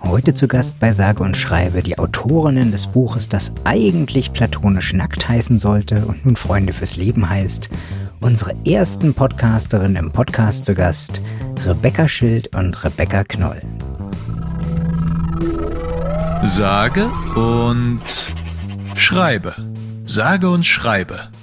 Heute zu Gast bei Sage und Schreibe die Autorinnen des Buches, das eigentlich platonisch nackt heißen sollte und nun Freunde fürs Leben heißt. Unsere ersten Podcasterinnen im Podcast zu Gast, Rebecca Schild und Rebecca Knoll. Sage und Schreibe. Sage und Schreibe.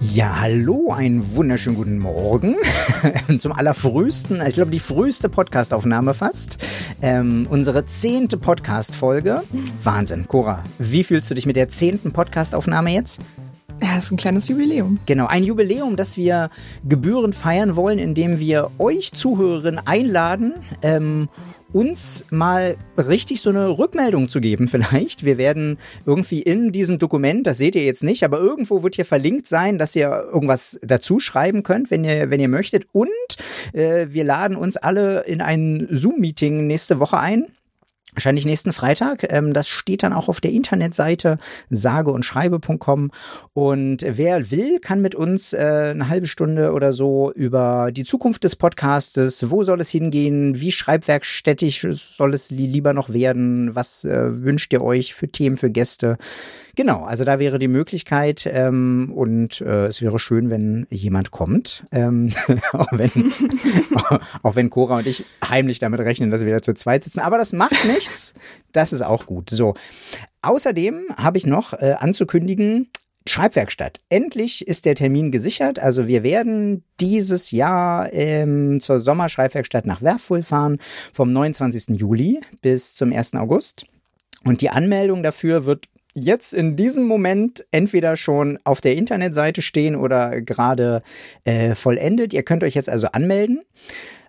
Ja, hallo, einen wunderschönen guten Morgen zum allerfrühesten, ich glaube die früheste Podcastaufnahme fast. Ähm, unsere zehnte Podcast-Folge. Wahnsinn, Cora, wie fühlst du dich mit der zehnten Podcastaufnahme jetzt? Ja, das ist ein kleines Jubiläum. Genau, ein Jubiläum, das wir gebührend feiern wollen, indem wir euch Zuhörerinnen einladen, ähm, uns mal richtig so eine Rückmeldung zu geben vielleicht. Wir werden irgendwie in diesem Dokument, das seht ihr jetzt nicht, aber irgendwo wird hier verlinkt sein, dass ihr irgendwas dazu schreiben könnt, wenn ihr, wenn ihr möchtet. Und äh, wir laden uns alle in ein Zoom-Meeting nächste Woche ein wahrscheinlich nächsten Freitag. Ähm, das steht dann auch auf der Internetseite sage und schreibe.com. Und wer will, kann mit uns äh, eine halbe Stunde oder so über die Zukunft des Podcastes, wo soll es hingehen, wie schreibwerkstätig soll es lieber noch werden, was äh, wünscht ihr euch für Themen, für Gäste, Genau, also da wäre die Möglichkeit ähm, und äh, es wäre schön, wenn jemand kommt, ähm, auch, wenn, auch wenn Cora und ich heimlich damit rechnen, dass wir da zu zweit sitzen. Aber das macht nichts, das ist auch gut. So, außerdem habe ich noch äh, anzukündigen, Schreibwerkstatt. Endlich ist der Termin gesichert. Also wir werden dieses Jahr ähm, zur Sommerschreibwerkstatt nach Werffuhl fahren, vom 29. Juli bis zum 1. August. Und die Anmeldung dafür wird jetzt in diesem Moment entweder schon auf der Internetseite stehen oder gerade äh, vollendet. Ihr könnt euch jetzt also anmelden.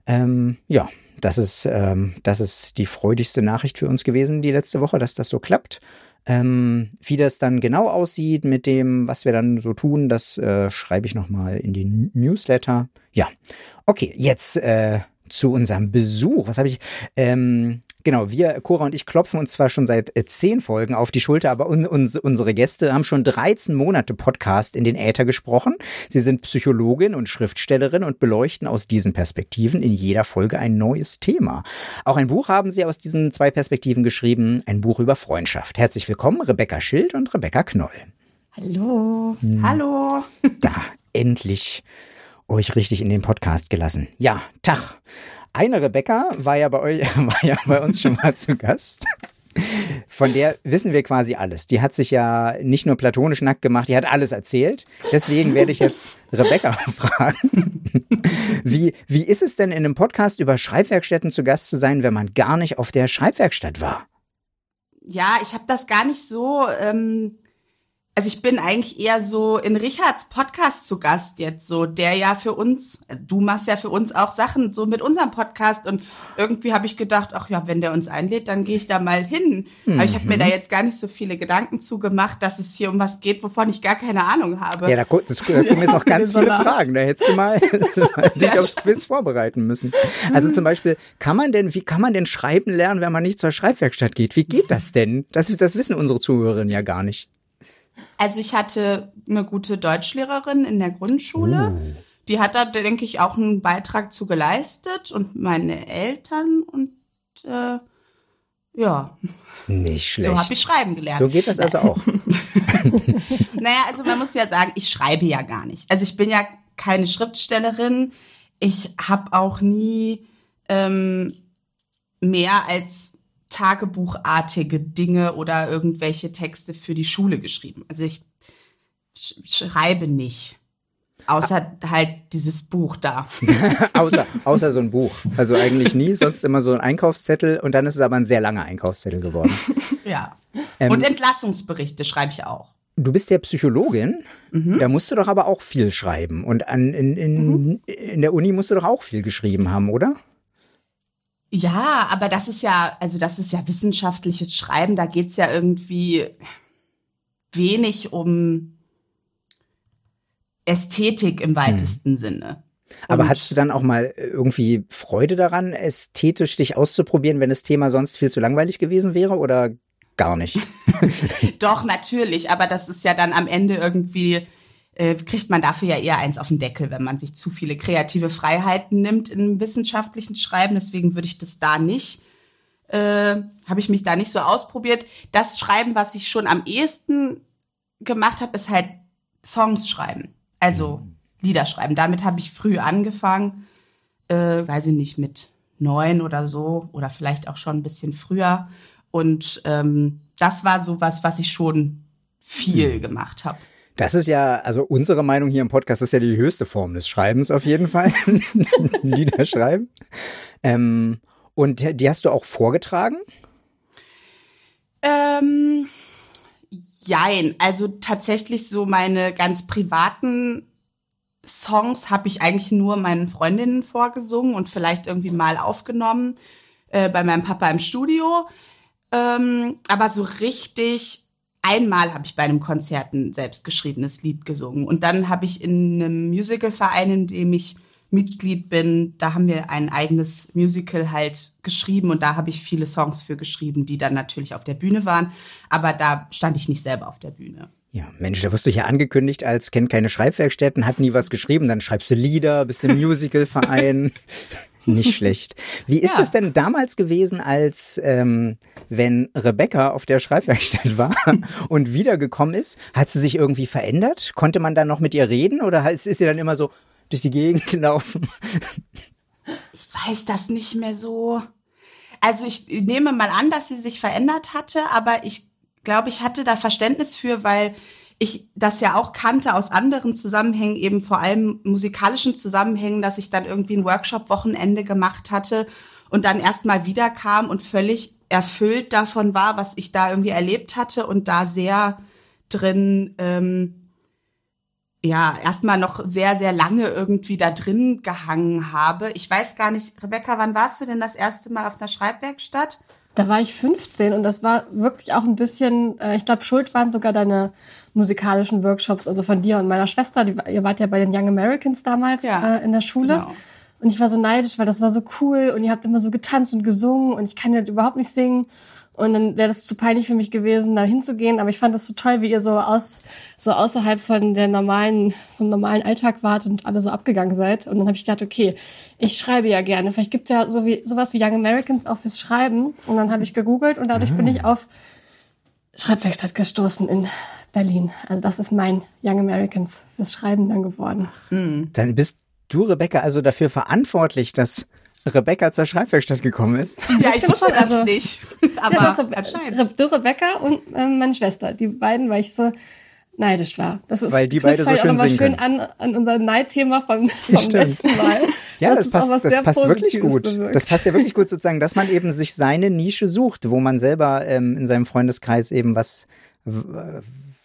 Ähm, ja, das ist, ähm, das ist die freudigste Nachricht für uns gewesen die letzte Woche, dass das so klappt. Ähm, wie das dann genau aussieht mit dem, was wir dann so tun, das äh, schreibe ich nochmal in den Newsletter. Ja, okay, jetzt äh, zu unserem Besuch. Was habe ich? Ähm, genau, wir, Cora und ich, klopfen uns zwar schon seit äh, zehn Folgen auf die Schulter, aber un, uns, unsere Gäste haben schon 13 Monate Podcast in den Äther gesprochen. Sie sind Psychologin und Schriftstellerin und beleuchten aus diesen Perspektiven in jeder Folge ein neues Thema. Auch ein Buch haben sie aus diesen zwei Perspektiven geschrieben, ein Buch über Freundschaft. Herzlich willkommen, Rebecca Schild und Rebecca Knoll. Hallo. Hm. Hallo. Da, endlich euch richtig in den Podcast gelassen. Ja, Tag. Eine Rebecca war ja bei euch, war ja bei uns schon mal zu Gast. Von der wissen wir quasi alles. Die hat sich ja nicht nur platonisch nackt gemacht, die hat alles erzählt. Deswegen werde ich jetzt Rebecca fragen. Wie, wie ist es denn in einem Podcast über Schreibwerkstätten zu Gast zu sein, wenn man gar nicht auf der Schreibwerkstatt war? Ja, ich habe das gar nicht so ähm, also ich bin eigentlich eher so in Richards Podcast zu Gast jetzt so, der ja für uns, also du machst ja für uns auch Sachen so mit unserem Podcast und irgendwie habe ich gedacht, ach ja, wenn der uns einlädt, dann gehe ich da mal hin. Mhm. Aber ich habe mir da jetzt gar nicht so viele Gedanken zu gemacht, dass es hier um was geht, wovon ich gar keine Ahnung habe. Ja, da, das, da kommen jetzt noch ganz viele Fragen. Da hättest du mal dich aufs Quiz vorbereiten müssen. Also zum Beispiel, kann man denn, wie kann man denn schreiben lernen, wenn man nicht zur Schreibwerkstatt geht? Wie geht das denn? Das, das wissen unsere Zuhörerinnen ja gar nicht. Also ich hatte eine gute Deutschlehrerin in der Grundschule. Oh. Die hat da, denke ich, auch einen Beitrag zu geleistet und meine Eltern und äh, ja. Nicht schlecht. So habe ich schreiben gelernt. So geht das also auch. naja, also man muss ja sagen, ich schreibe ja gar nicht. Also ich bin ja keine Schriftstellerin. Ich habe auch nie ähm, mehr als tagebuchartige Dinge oder irgendwelche Texte für die Schule geschrieben. Also ich sch schreibe nicht. Außer halt dieses Buch da. außer, außer so ein Buch. Also eigentlich nie, sonst immer so ein Einkaufszettel und dann ist es aber ein sehr langer Einkaufszettel geworden. ja. Ähm, und Entlassungsberichte schreibe ich auch. Du bist ja Psychologin, mhm. da musst du doch aber auch viel schreiben. Und an, in, in, mhm. in der Uni musst du doch auch viel geschrieben haben, oder? Ja, aber das ist ja, also das ist ja wissenschaftliches Schreiben, da geht's ja irgendwie wenig um Ästhetik im weitesten hm. Sinne. Aber Und hattest du dann auch mal irgendwie Freude daran, ästhetisch dich auszuprobieren, wenn das Thema sonst viel zu langweilig gewesen wäre oder gar nicht? Doch, natürlich, aber das ist ja dann am Ende irgendwie äh, kriegt man dafür ja eher eins auf den Deckel, wenn man sich zu viele kreative Freiheiten nimmt im wissenschaftlichen Schreiben. Deswegen würde ich das da nicht, äh, habe ich mich da nicht so ausprobiert. Das Schreiben, was ich schon am ehesten gemacht habe, ist halt Songs schreiben. Also Lieder schreiben. Damit habe ich früh angefangen, äh, weiß ich nicht, mit neun oder so oder vielleicht auch schon ein bisschen früher. Und ähm, das war so was, was ich schon viel hm. gemacht habe. Das ist ja, also unsere Meinung hier im Podcast ist ja die höchste Form des Schreibens auf jeden Fall. Lieder schreiben. Ähm, und die hast du auch vorgetragen? Ähm, jein. Also tatsächlich so meine ganz privaten Songs habe ich eigentlich nur meinen Freundinnen vorgesungen und vielleicht irgendwie mal aufgenommen äh, bei meinem Papa im Studio. Ähm, aber so richtig einmal habe ich bei einem Konzert ein selbstgeschriebenes Lied gesungen. Und dann habe ich in einem Musicalverein, in dem ich Mitglied bin, da haben wir ein eigenes Musical halt geschrieben und da habe ich viele Songs für geschrieben, die dann natürlich auf der Bühne waren. Aber da stand ich nicht selber auf der Bühne. Ja, Mensch, da wirst du ja angekündigt als kennt keine Schreibwerkstätten, hat nie was geschrieben, dann schreibst du Lieder, bist im Musicalverein. Nicht schlecht. Wie ist ja. es denn damals gewesen, als ähm, wenn Rebecca auf der Schreibwerkstatt war und wiedergekommen ist? Hat sie sich irgendwie verändert? Konnte man dann noch mit ihr reden oder ist, ist sie dann immer so durch die Gegend gelaufen? Ich weiß das nicht mehr so. Also ich nehme mal an, dass sie sich verändert hatte, aber ich glaube, ich hatte da Verständnis für, weil ich das ja auch kannte aus anderen Zusammenhängen, eben vor allem musikalischen Zusammenhängen, dass ich dann irgendwie ein Workshop-Wochenende gemacht hatte und dann erstmal wiederkam und völlig erfüllt davon war, was ich da irgendwie erlebt hatte und da sehr drin, ähm, ja, erstmal noch sehr, sehr lange irgendwie da drin gehangen habe. Ich weiß gar nicht, Rebecca, wann warst du denn das erste Mal auf einer Schreibwerkstatt? Da war ich 15 und das war wirklich auch ein bisschen, äh, ich glaube, schuld waren sogar deine musikalischen Workshops, also von dir und meiner Schwester. Die, ihr wart ja bei den Young Americans damals ja, äh, in der Schule. Genau. Und ich war so neidisch, weil das war so cool und ihr habt immer so getanzt und gesungen und ich kann ja überhaupt nicht singen. Und dann wäre das zu peinlich für mich gewesen, da hinzugehen. Aber ich fand das so toll, wie ihr so aus, so außerhalb von der normalen, vom normalen Alltag wart und alle so abgegangen seid. Und dann habe ich gedacht, okay, ich schreibe ja gerne. Vielleicht gibt's ja so wie, sowas wie Young Americans auch fürs Schreiben. Und dann habe ich gegoogelt und dadurch mhm. bin ich auf Schreibwerkstatt gestoßen in Berlin. Also das ist mein Young Americans fürs Schreiben dann geworden. Mhm. Dann bist du, Rebecca, also dafür verantwortlich, dass Rebecca zur Schreibwerkstatt gekommen ist. Ja, ich wusste das also, nicht. Aber ja, Rebe anscheinend. Du, Rebecca und äh, meine Schwester, die beiden, weil ich so neidisch war. Das ist, weil die beide so schön singen schön an, an unser Neidthema vom, vom letzten Mal. ja, das, das passt, das passt wirklich gut. Bewirkt. Das passt ja wirklich gut sozusagen, dass man eben sich seine Nische sucht, wo man selber ähm, in seinem Freundeskreis eben was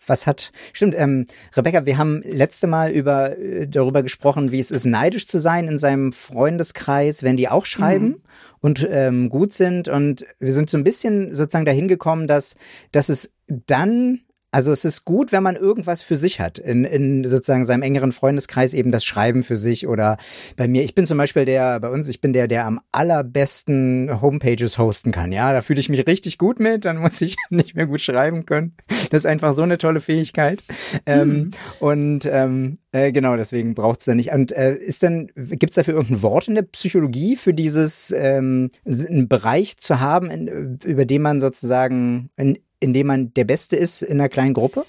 was hat, stimmt, ähm, Rebecca, wir haben letzte Mal über, äh, darüber gesprochen, wie es ist, neidisch zu sein in seinem Freundeskreis, wenn die auch schreiben. Mhm. Und ähm, gut sind. Und wir sind so ein bisschen sozusagen dahin gekommen, dass, dass es dann also es ist gut, wenn man irgendwas für sich hat, in, in sozusagen seinem engeren Freundeskreis eben das Schreiben für sich oder bei mir. Ich bin zum Beispiel der, bei uns, ich bin der, der am allerbesten Homepages hosten kann. Ja, da fühle ich mich richtig gut mit, dann muss ich nicht mehr gut schreiben können. Das ist einfach so eine tolle Fähigkeit. Ähm, mhm. Und ähm, äh, genau, deswegen braucht es da nicht. Und äh, ist denn, gibt es dafür irgendein Wort in der Psychologie für dieses ähm, einen Bereich zu haben, in, über den man sozusagen in, in dem man der Beste ist in einer kleinen Gruppe?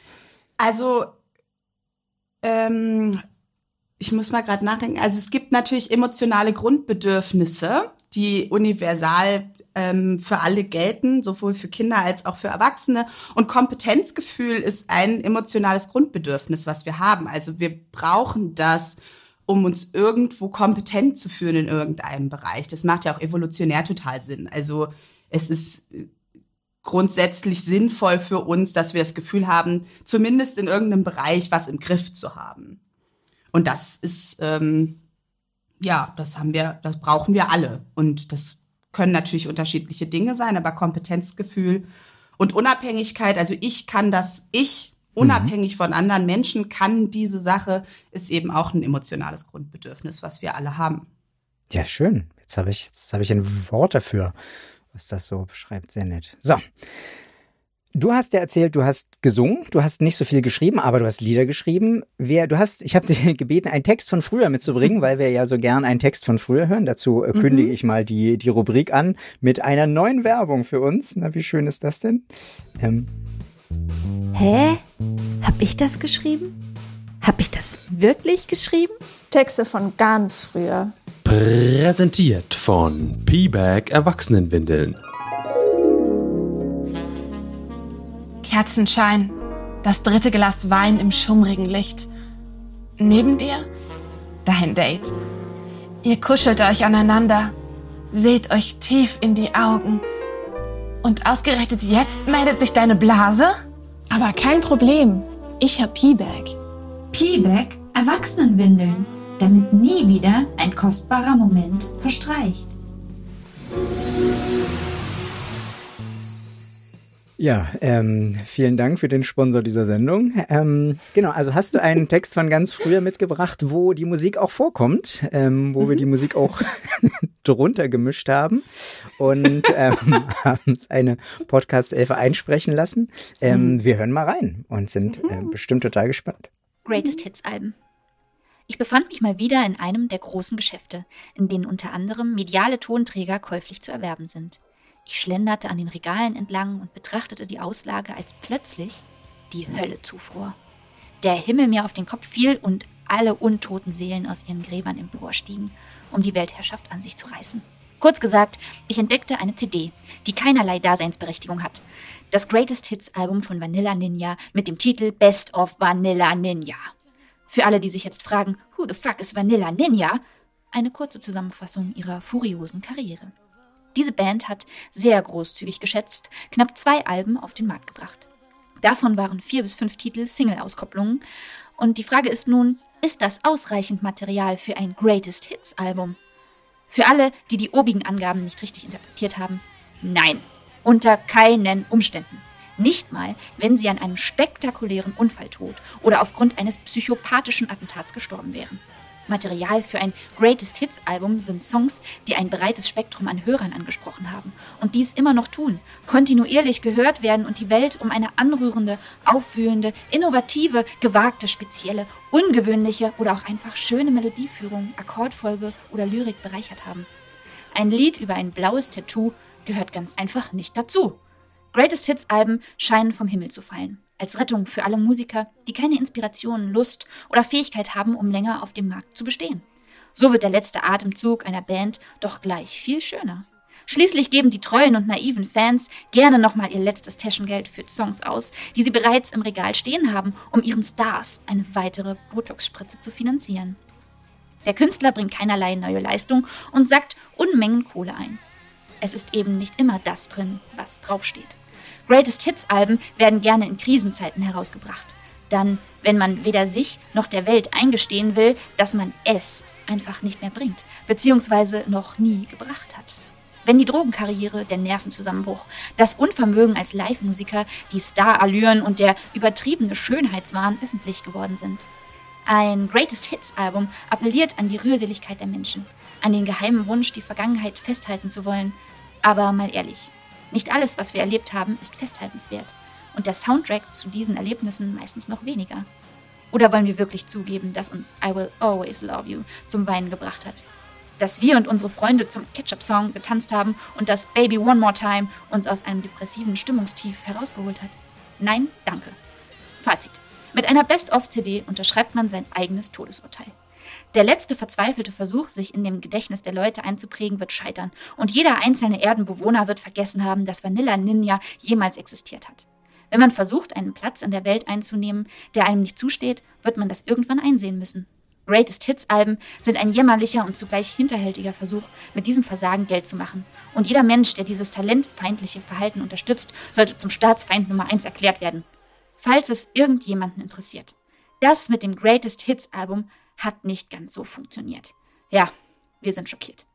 Also, ähm, ich muss mal gerade nachdenken. Also es gibt natürlich emotionale Grundbedürfnisse, die universal ähm, für alle gelten, sowohl für Kinder als auch für Erwachsene. Und Kompetenzgefühl ist ein emotionales Grundbedürfnis, was wir haben. Also wir brauchen das, um uns irgendwo kompetent zu fühlen in irgendeinem Bereich. Das macht ja auch evolutionär total Sinn. Also es ist grundsätzlich sinnvoll für uns, dass wir das Gefühl haben, zumindest in irgendeinem Bereich was im Griff zu haben. Und das ist, ähm, ja, das haben wir, das brauchen wir alle. Und das können natürlich unterschiedliche Dinge sein, aber Kompetenzgefühl und Unabhängigkeit, also ich kann das, ich unabhängig mhm. von anderen Menschen kann diese Sache, ist eben auch ein emotionales Grundbedürfnis, was wir alle haben. Ja, schön. Jetzt habe ich, jetzt habe ich ein Wort dafür was das so beschreibt. Sehr nett. So. Du hast ja erzählt, du hast gesungen, du hast nicht so viel geschrieben, aber du hast Lieder geschrieben. Wer, du hast, ich habe dir gebeten, einen Text von früher mitzubringen, weil wir ja so gern einen Text von früher hören. Dazu äh, kündige mhm. ich mal die, die Rubrik an mit einer neuen Werbung für uns. Na, wie schön ist das denn? Ähm. Hä? Hab ich das geschrieben? Hab ich das wirklich geschrieben? Texte von ganz früher. Präsentiert von P-Bag Erwachsenenwindeln. Kerzenschein, das dritte Glas Wein im schummrigen Licht. Neben dir dein Date. Ihr kuschelt euch aneinander, seht euch tief in die Augen. Und ausgerechnet jetzt meldet sich deine Blase? Aber kein Problem. Ich hab P-Bag. P-Bag Erwachsenenwindeln, damit nie wieder ein kostbarer Moment verstreicht. Ja, ähm, vielen Dank für den Sponsor dieser Sendung. Ähm, genau, also hast du einen Text von ganz früher mitgebracht, wo die Musik auch vorkommt, ähm, wo mhm. wir die Musik auch drunter gemischt haben und ähm, haben eine Podcast-Elfe einsprechen lassen. Ähm, mhm. Wir hören mal rein und sind äh, mhm. bestimmt total gespannt. Greatest Hits Alben. Ich befand mich mal wieder in einem der großen Geschäfte, in denen unter anderem mediale Tonträger käuflich zu erwerben sind. Ich schlenderte an den Regalen entlang und betrachtete die Auslage, als plötzlich die Hölle zufror. Der Himmel mir auf den Kopf fiel und alle untoten Seelen aus ihren Gräbern emporstiegen, um die Weltherrschaft an sich zu reißen. Kurz gesagt, ich entdeckte eine CD, die keinerlei Daseinsberechtigung hat. Das Greatest Hits Album von Vanilla Ninja mit dem Titel Best of Vanilla Ninja. Für alle, die sich jetzt fragen, who the fuck is Vanilla Ninja? Eine kurze Zusammenfassung ihrer furiosen Karriere. Diese Band hat sehr großzügig geschätzt knapp zwei Alben auf den Markt gebracht. Davon waren vier bis fünf Titel Single-Auskopplungen. Und die Frage ist nun, ist das ausreichend Material für ein Greatest Hits-Album? Für alle, die die obigen Angaben nicht richtig interpretiert haben, nein, unter keinen Umständen. Nicht mal, wenn sie an einem spektakulären Unfalltod oder aufgrund eines psychopathischen Attentats gestorben wären. Material für ein Greatest Hits Album sind Songs, die ein breites Spektrum an Hörern angesprochen haben und dies immer noch tun, kontinuierlich gehört werden und die Welt um eine anrührende, aufwühlende, innovative, gewagte, spezielle, ungewöhnliche oder auch einfach schöne Melodieführung, Akkordfolge oder Lyrik bereichert haben. Ein Lied über ein blaues Tattoo gehört ganz einfach nicht dazu. Greatest Hits Alben scheinen vom Himmel zu fallen als Rettung für alle Musiker, die keine Inspiration, Lust oder Fähigkeit haben, um länger auf dem Markt zu bestehen. So wird der letzte Atemzug einer Band doch gleich viel schöner. Schließlich geben die treuen und naiven Fans gerne nochmal ihr letztes Taschengeld für Songs aus, die sie bereits im Regal stehen haben, um ihren Stars eine weitere Botox-Spritze zu finanzieren. Der Künstler bringt keinerlei neue Leistung und sackt Unmengen Kohle ein. Es ist eben nicht immer das drin, was draufsteht. Greatest Hits Alben werden gerne in Krisenzeiten herausgebracht. Dann, wenn man weder sich noch der Welt eingestehen will, dass man es einfach nicht mehr bringt, beziehungsweise noch nie gebracht hat. Wenn die Drogenkarriere, der Nervenzusammenbruch, das Unvermögen als Live-Musiker, die Starallüren und der übertriebene Schönheitswahn öffentlich geworden sind. Ein Greatest Hits Album appelliert an die Rührseligkeit der Menschen, an den geheimen Wunsch, die Vergangenheit festhalten zu wollen. Aber mal ehrlich, nicht alles, was wir erlebt haben, ist festhaltenswert. Und der Soundtrack zu diesen Erlebnissen meistens noch weniger. Oder wollen wir wirklich zugeben, dass uns I Will Always Love You zum Weinen gebracht hat? Dass wir und unsere Freunde zum Ketchup-Song getanzt haben und dass Baby One More Time uns aus einem depressiven Stimmungstief herausgeholt hat? Nein, danke. Fazit. Mit einer Best-of-CD unterschreibt man sein eigenes Todesurteil. Der letzte verzweifelte Versuch, sich in dem Gedächtnis der Leute einzuprägen, wird scheitern. Und jeder einzelne Erdenbewohner wird vergessen haben, dass Vanilla Ninja jemals existiert hat. Wenn man versucht, einen Platz in der Welt einzunehmen, der einem nicht zusteht, wird man das irgendwann einsehen müssen. Greatest Hits Alben sind ein jämmerlicher und zugleich hinterhältiger Versuch, mit diesem Versagen Geld zu machen. Und jeder Mensch, der dieses talentfeindliche Verhalten unterstützt, sollte zum Staatsfeind Nummer 1 erklärt werden. Falls es irgendjemanden interessiert. Das mit dem Greatest Hits Album hat nicht ganz so funktioniert. Ja, wir sind schockiert.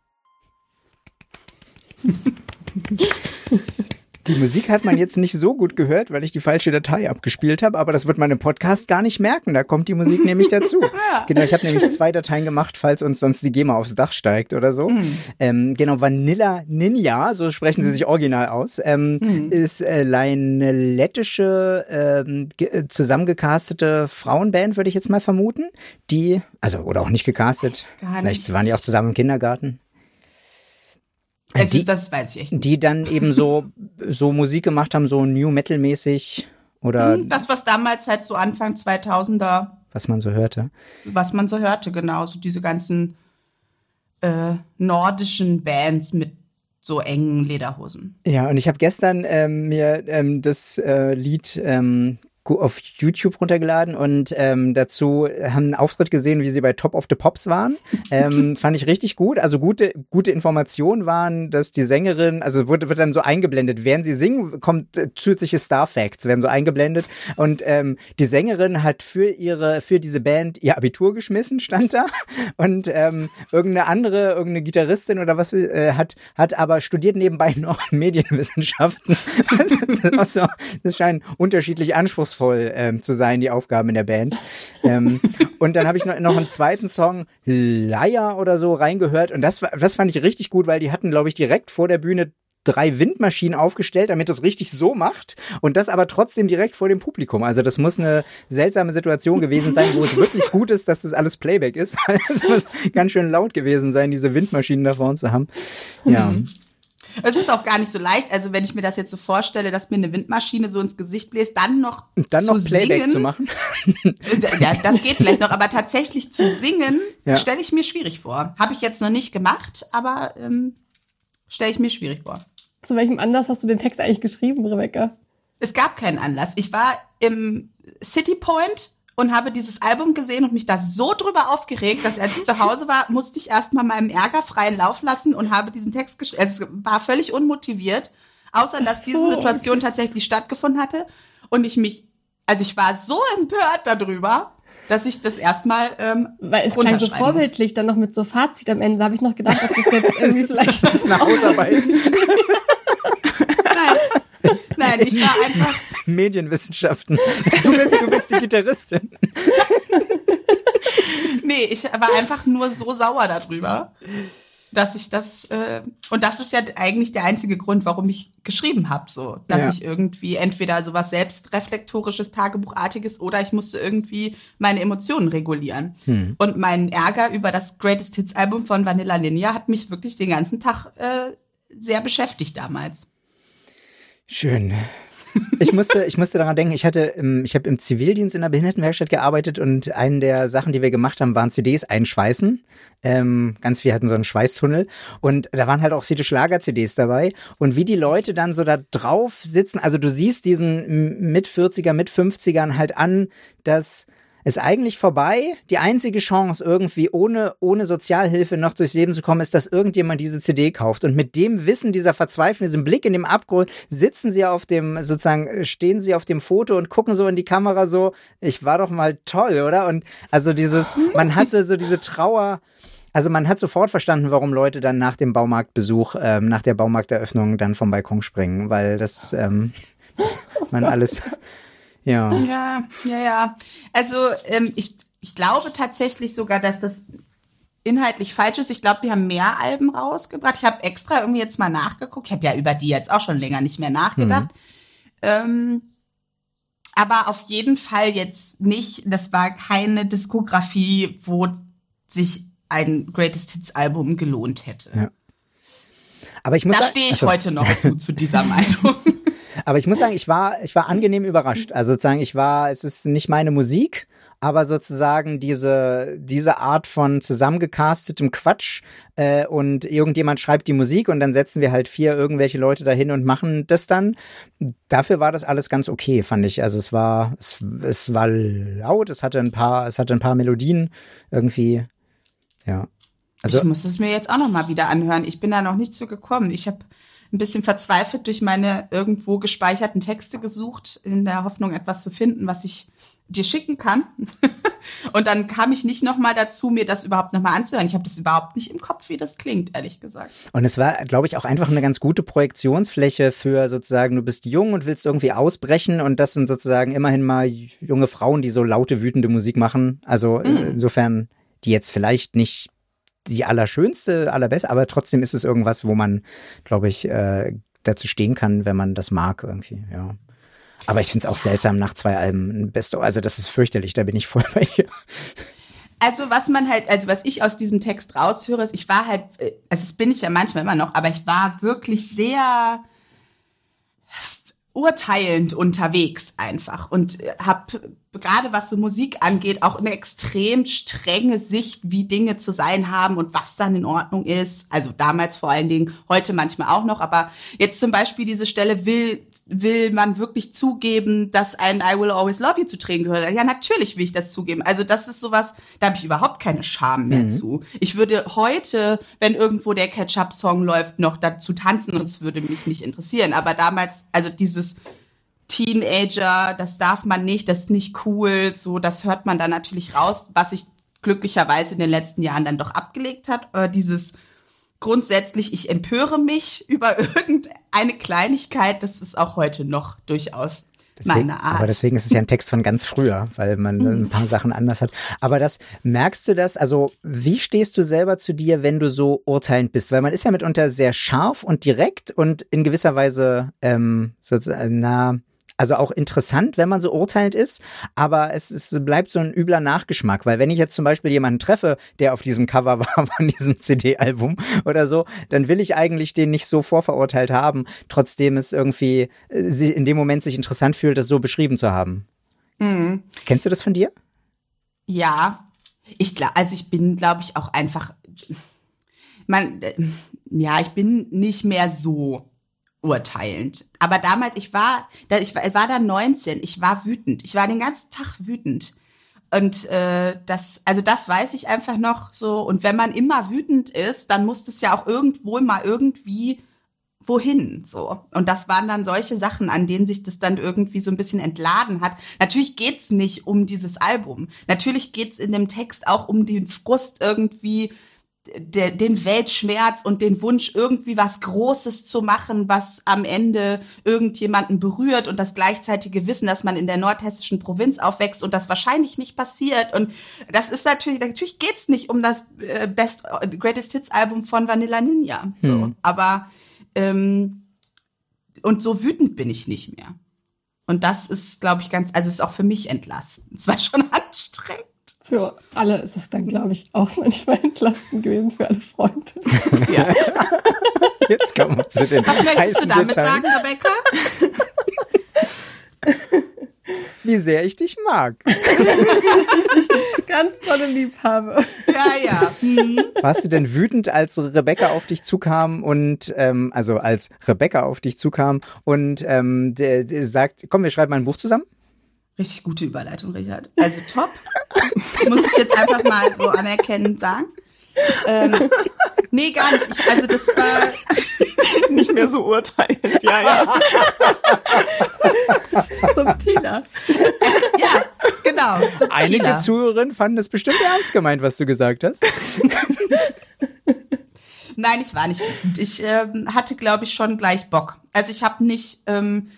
Die Musik hat man jetzt nicht so gut gehört, weil ich die falsche Datei abgespielt habe, aber das wird man im Podcast gar nicht merken. Da kommt die Musik nämlich dazu. Ja, genau, ich habe nämlich zwei Dateien gemacht, falls uns sonst die GEMA aufs Dach steigt oder so. Mhm. Ähm, genau, Vanilla Ninja, so sprechen sie sich original aus, ähm, mhm. ist äh, eine lettische, ähm, äh, zusammengecastete Frauenband, würde ich jetzt mal vermuten, die, also, oder auch nicht gecastet, vielleicht waren die auch zusammen im Kindergarten. Also die, das weiß ich echt nicht. Die dann eben so, so Musik gemacht haben, so New Metal mäßig oder. Hm, das, was damals halt so Anfang 2000er. Was man so hörte. Was man so hörte, genau. So diese ganzen äh, nordischen Bands mit so engen Lederhosen. Ja, und ich habe gestern ähm, mir ähm, das äh, Lied ähm, auf YouTube runtergeladen und ähm, dazu haben einen Auftritt gesehen, wie sie bei Top of the Pops waren. Ähm, fand ich richtig gut. Also gute, gute Informationen waren, dass die Sängerin, also wird, wird dann so eingeblendet, während sie singen, kommt äh, zusätzliche Star Facts, werden so eingeblendet. Und ähm, die Sängerin hat für ihre, für diese Band ihr Abitur geschmissen, stand da. Und ähm, irgendeine andere, irgendeine Gitarristin oder was äh, hat, hat aber studiert nebenbei noch Medienwissenschaften. das scheint unterschiedlich anspruchsvoll anspruchsvoll ähm, zu sein, die Aufgaben in der Band. Ähm, und dann habe ich noch, noch einen zweiten Song, Leier oder so, reingehört. Und das, das fand ich richtig gut, weil die hatten, glaube ich, direkt vor der Bühne drei Windmaschinen aufgestellt, damit das richtig so macht und das aber trotzdem direkt vor dem Publikum. Also das muss eine seltsame Situation gewesen sein, wo es wirklich gut ist, dass das alles Playback ist. Es muss ganz schön laut gewesen sein, diese Windmaschinen da vorne zu haben. Ja. Mhm. Es ist auch gar nicht so leicht. Also wenn ich mir das jetzt so vorstelle, dass mir eine Windmaschine so ins Gesicht bläst, dann noch dann zu noch Playback singen, zu machen. ja, das geht vielleicht noch, aber tatsächlich zu singen ja. stelle ich mir schwierig vor. Habe ich jetzt noch nicht gemacht, aber ähm, stelle ich mir schwierig vor. Zu welchem Anlass hast du den Text eigentlich geschrieben, Rebecca? Es gab keinen Anlass. Ich war im City Point und habe dieses Album gesehen und mich da so drüber aufgeregt, dass als ich zu Hause war, musste ich erstmal meinem Ärger freien Lauf lassen und habe diesen Text geschrieben. Es war völlig unmotiviert, außer dass diese Situation tatsächlich stattgefunden hatte und ich mich, also ich war so empört darüber, dass ich das erstmal ähm, Weil es klang so vorbildlich, dann noch mit so Fazit am Ende. Da habe ich noch gedacht, ob das jetzt irgendwie vielleicht das ist eine Hausarbeit. Nein. Ich war einfach Medienwissenschaften. Du bist, du bist die Gitarristin. nee, ich war einfach nur so sauer darüber, dass ich das äh, und das ist ja eigentlich der einzige Grund, warum ich geschrieben habe, so, dass ja. ich irgendwie entweder sowas selbstreflektorisches, Tagebuchartiges oder ich musste irgendwie meine Emotionen regulieren. Hm. Und mein Ärger über das Greatest Hits Album von Vanilla Ninja hat mich wirklich den ganzen Tag äh, sehr beschäftigt damals. Schön. Ich musste, ich musste daran denken, ich hatte, ich habe im Zivildienst in der Behindertenwerkstatt gearbeitet und eine der Sachen, die wir gemacht haben, waren CDs einschweißen. Ähm, ganz viel hatten so einen Schweißtunnel und da waren halt auch viele Schlager-CDs dabei und wie die Leute dann so da drauf sitzen, also du siehst diesen mit 40er, mit 50ern halt an, dass ist eigentlich vorbei. Die einzige Chance, irgendwie ohne, ohne Sozialhilfe noch durchs Leben zu kommen, ist, dass irgendjemand diese CD kauft. Und mit dem Wissen dieser Verzweiflung, diesem Blick in dem Abgrund, sitzen sie auf dem, sozusagen, stehen sie auf dem Foto und gucken so in die Kamera so, ich war doch mal toll, oder? Und also dieses, man hat so, so diese Trauer, also man hat sofort verstanden, warum Leute dann nach dem Baumarktbesuch, ähm, nach der Baumarkteröffnung dann vom Balkon springen, weil das ähm, man alles ja. Ja, ja, ja. Also ähm, ich, ich glaube tatsächlich sogar, dass das inhaltlich falsch ist. Ich glaube, die haben mehr Alben rausgebracht. Ich habe extra irgendwie jetzt mal nachgeguckt. Ich habe ja über die jetzt auch schon länger nicht mehr nachgedacht. Mhm. Ähm, aber auf jeden Fall jetzt nicht, das war keine Diskografie, wo sich ein Greatest Hits Album gelohnt hätte. Ja. Aber ich muss da stehe ich also, heute noch zu, zu dieser Meinung. Aber ich muss sagen, ich war, ich war angenehm überrascht. Also sozusagen, ich war, es ist nicht meine Musik, aber sozusagen diese, diese Art von zusammengecastetem Quatsch äh, und irgendjemand schreibt die Musik und dann setzen wir halt vier irgendwelche Leute dahin und machen das dann. Dafür war das alles ganz okay, fand ich. Also es war, es, es war laut, es hatte ein paar, es hatte ein paar Melodien irgendwie, ja. Also, ich muss es mir jetzt auch noch mal wieder anhören. Ich bin da noch nicht so gekommen. Ich habe ein bisschen verzweifelt durch meine irgendwo gespeicherten Texte gesucht, in der Hoffnung, etwas zu finden, was ich dir schicken kann. und dann kam ich nicht nochmal dazu, mir das überhaupt nochmal anzuhören. Ich habe das überhaupt nicht im Kopf, wie das klingt, ehrlich gesagt. Und es war, glaube ich, auch einfach eine ganz gute Projektionsfläche für sozusagen, du bist jung und willst irgendwie ausbrechen und das sind sozusagen immerhin mal junge Frauen, die so laute, wütende Musik machen. Also mhm. insofern, die jetzt vielleicht nicht die allerschönste, allerbeste, aber trotzdem ist es irgendwas, wo man, glaube ich, äh, dazu stehen kann, wenn man das mag irgendwie, ja. Aber ich finde es auch seltsam nach zwei Alben ein Besto. Also das ist fürchterlich, da bin ich voll bei dir. Also was man halt, also was ich aus diesem Text raushöre, ist, ich war halt, äh, also das bin ich ja manchmal immer noch, aber ich war wirklich sehr urteilend unterwegs einfach und äh, habe gerade was so Musik angeht auch eine extrem strenge Sicht, wie Dinge zu sein haben und was dann in Ordnung ist. Also damals vor allen Dingen, heute manchmal auch noch, aber jetzt zum Beispiel diese Stelle will will man wirklich zugeben, dass ein I Will Always Love You zu Tränen gehört. Ja, natürlich will ich das zugeben. Also das ist sowas, da habe ich überhaupt keine Scham mehr mhm. zu. Ich würde heute, wenn irgendwo der Catch-up-Song läuft, noch dazu tanzen und es würde mich nicht interessieren. Aber damals, also dieses Teenager, das darf man nicht, das ist nicht cool, so, das hört man dann natürlich raus, was sich glücklicherweise in den letzten Jahren dann doch abgelegt hat. Aber dieses grundsätzlich, ich empöre mich über irgendeine Kleinigkeit, das ist auch heute noch durchaus Deswegen, meine Art. Aber deswegen ist es ja ein Text von ganz früher, weil man ein paar Sachen anders hat. Aber das, merkst du das? Also, wie stehst du selber zu dir, wenn du so urteilend bist? Weil man ist ja mitunter sehr scharf und direkt und in gewisser Weise, ähm, sozusagen, na, also auch interessant, wenn man so urteilend ist, aber es, es bleibt so ein übler Nachgeschmack, weil wenn ich jetzt zum Beispiel jemanden treffe, der auf diesem Cover war von diesem CD-Album oder so, dann will ich eigentlich den nicht so vorverurteilt haben, trotzdem es irgendwie äh, in dem Moment sich interessant fühlt, das so beschrieben zu haben. Mhm. Kennst du das von dir? Ja, ich glaube, also ich bin, glaube ich, auch einfach, man, äh, ja, ich bin nicht mehr so urteilend. Aber damals, ich war, ich war da 19, ich war wütend. Ich war den ganzen Tag wütend. Und äh, das, also das weiß ich einfach noch so. Und wenn man immer wütend ist, dann muss das ja auch irgendwo mal irgendwie wohin so. Und das waren dann solche Sachen, an denen sich das dann irgendwie so ein bisschen entladen hat. Natürlich geht's nicht um dieses Album. Natürlich geht's in dem Text auch um den Frust irgendwie der, den Weltschmerz und den Wunsch, irgendwie was Großes zu machen, was am Ende irgendjemanden berührt und das gleichzeitige Wissen, dass man in der nordhessischen Provinz aufwächst und das wahrscheinlich nicht passiert. Und das ist natürlich, natürlich geht's nicht um das äh, Best Greatest Hits Album von Vanilla Ninja. So. Hm. Aber ähm, und so wütend bin ich nicht mehr. Und das ist, glaube ich, ganz, also ist auch für mich entlastend. Es war schon anstrengend. Für alle ist es dann, glaube ich, auch manchmal entlastend gewesen für alle Freunde. ja. Jetzt kommen wir zu den Was möchtest du damit Details. sagen, Rebecca? Wie sehr ich dich mag. Ganz tolle Liebhabe. Ja, ja. Mhm. Warst du denn wütend, als Rebecca auf dich zukam und ähm, also als Rebecca auf dich zukam und ähm, der, der sagt, komm, wir schreiben mal ein Buch zusammen? Richtig gute Überleitung, Richard. Also top. Muss ich jetzt einfach mal so anerkennend sagen. Ähm, nee, gar nicht. Ich, also das war nicht mehr so urteilend. Ja, ja. Subtiler. Es, ja, genau. Subtiler. Einige Zuhörerinnen fanden es bestimmt ernst gemeint, was du gesagt hast. Nein, ich war nicht wütend. Ich ähm, hatte, glaube ich, schon gleich Bock. Also ich habe nicht, ähm, äh,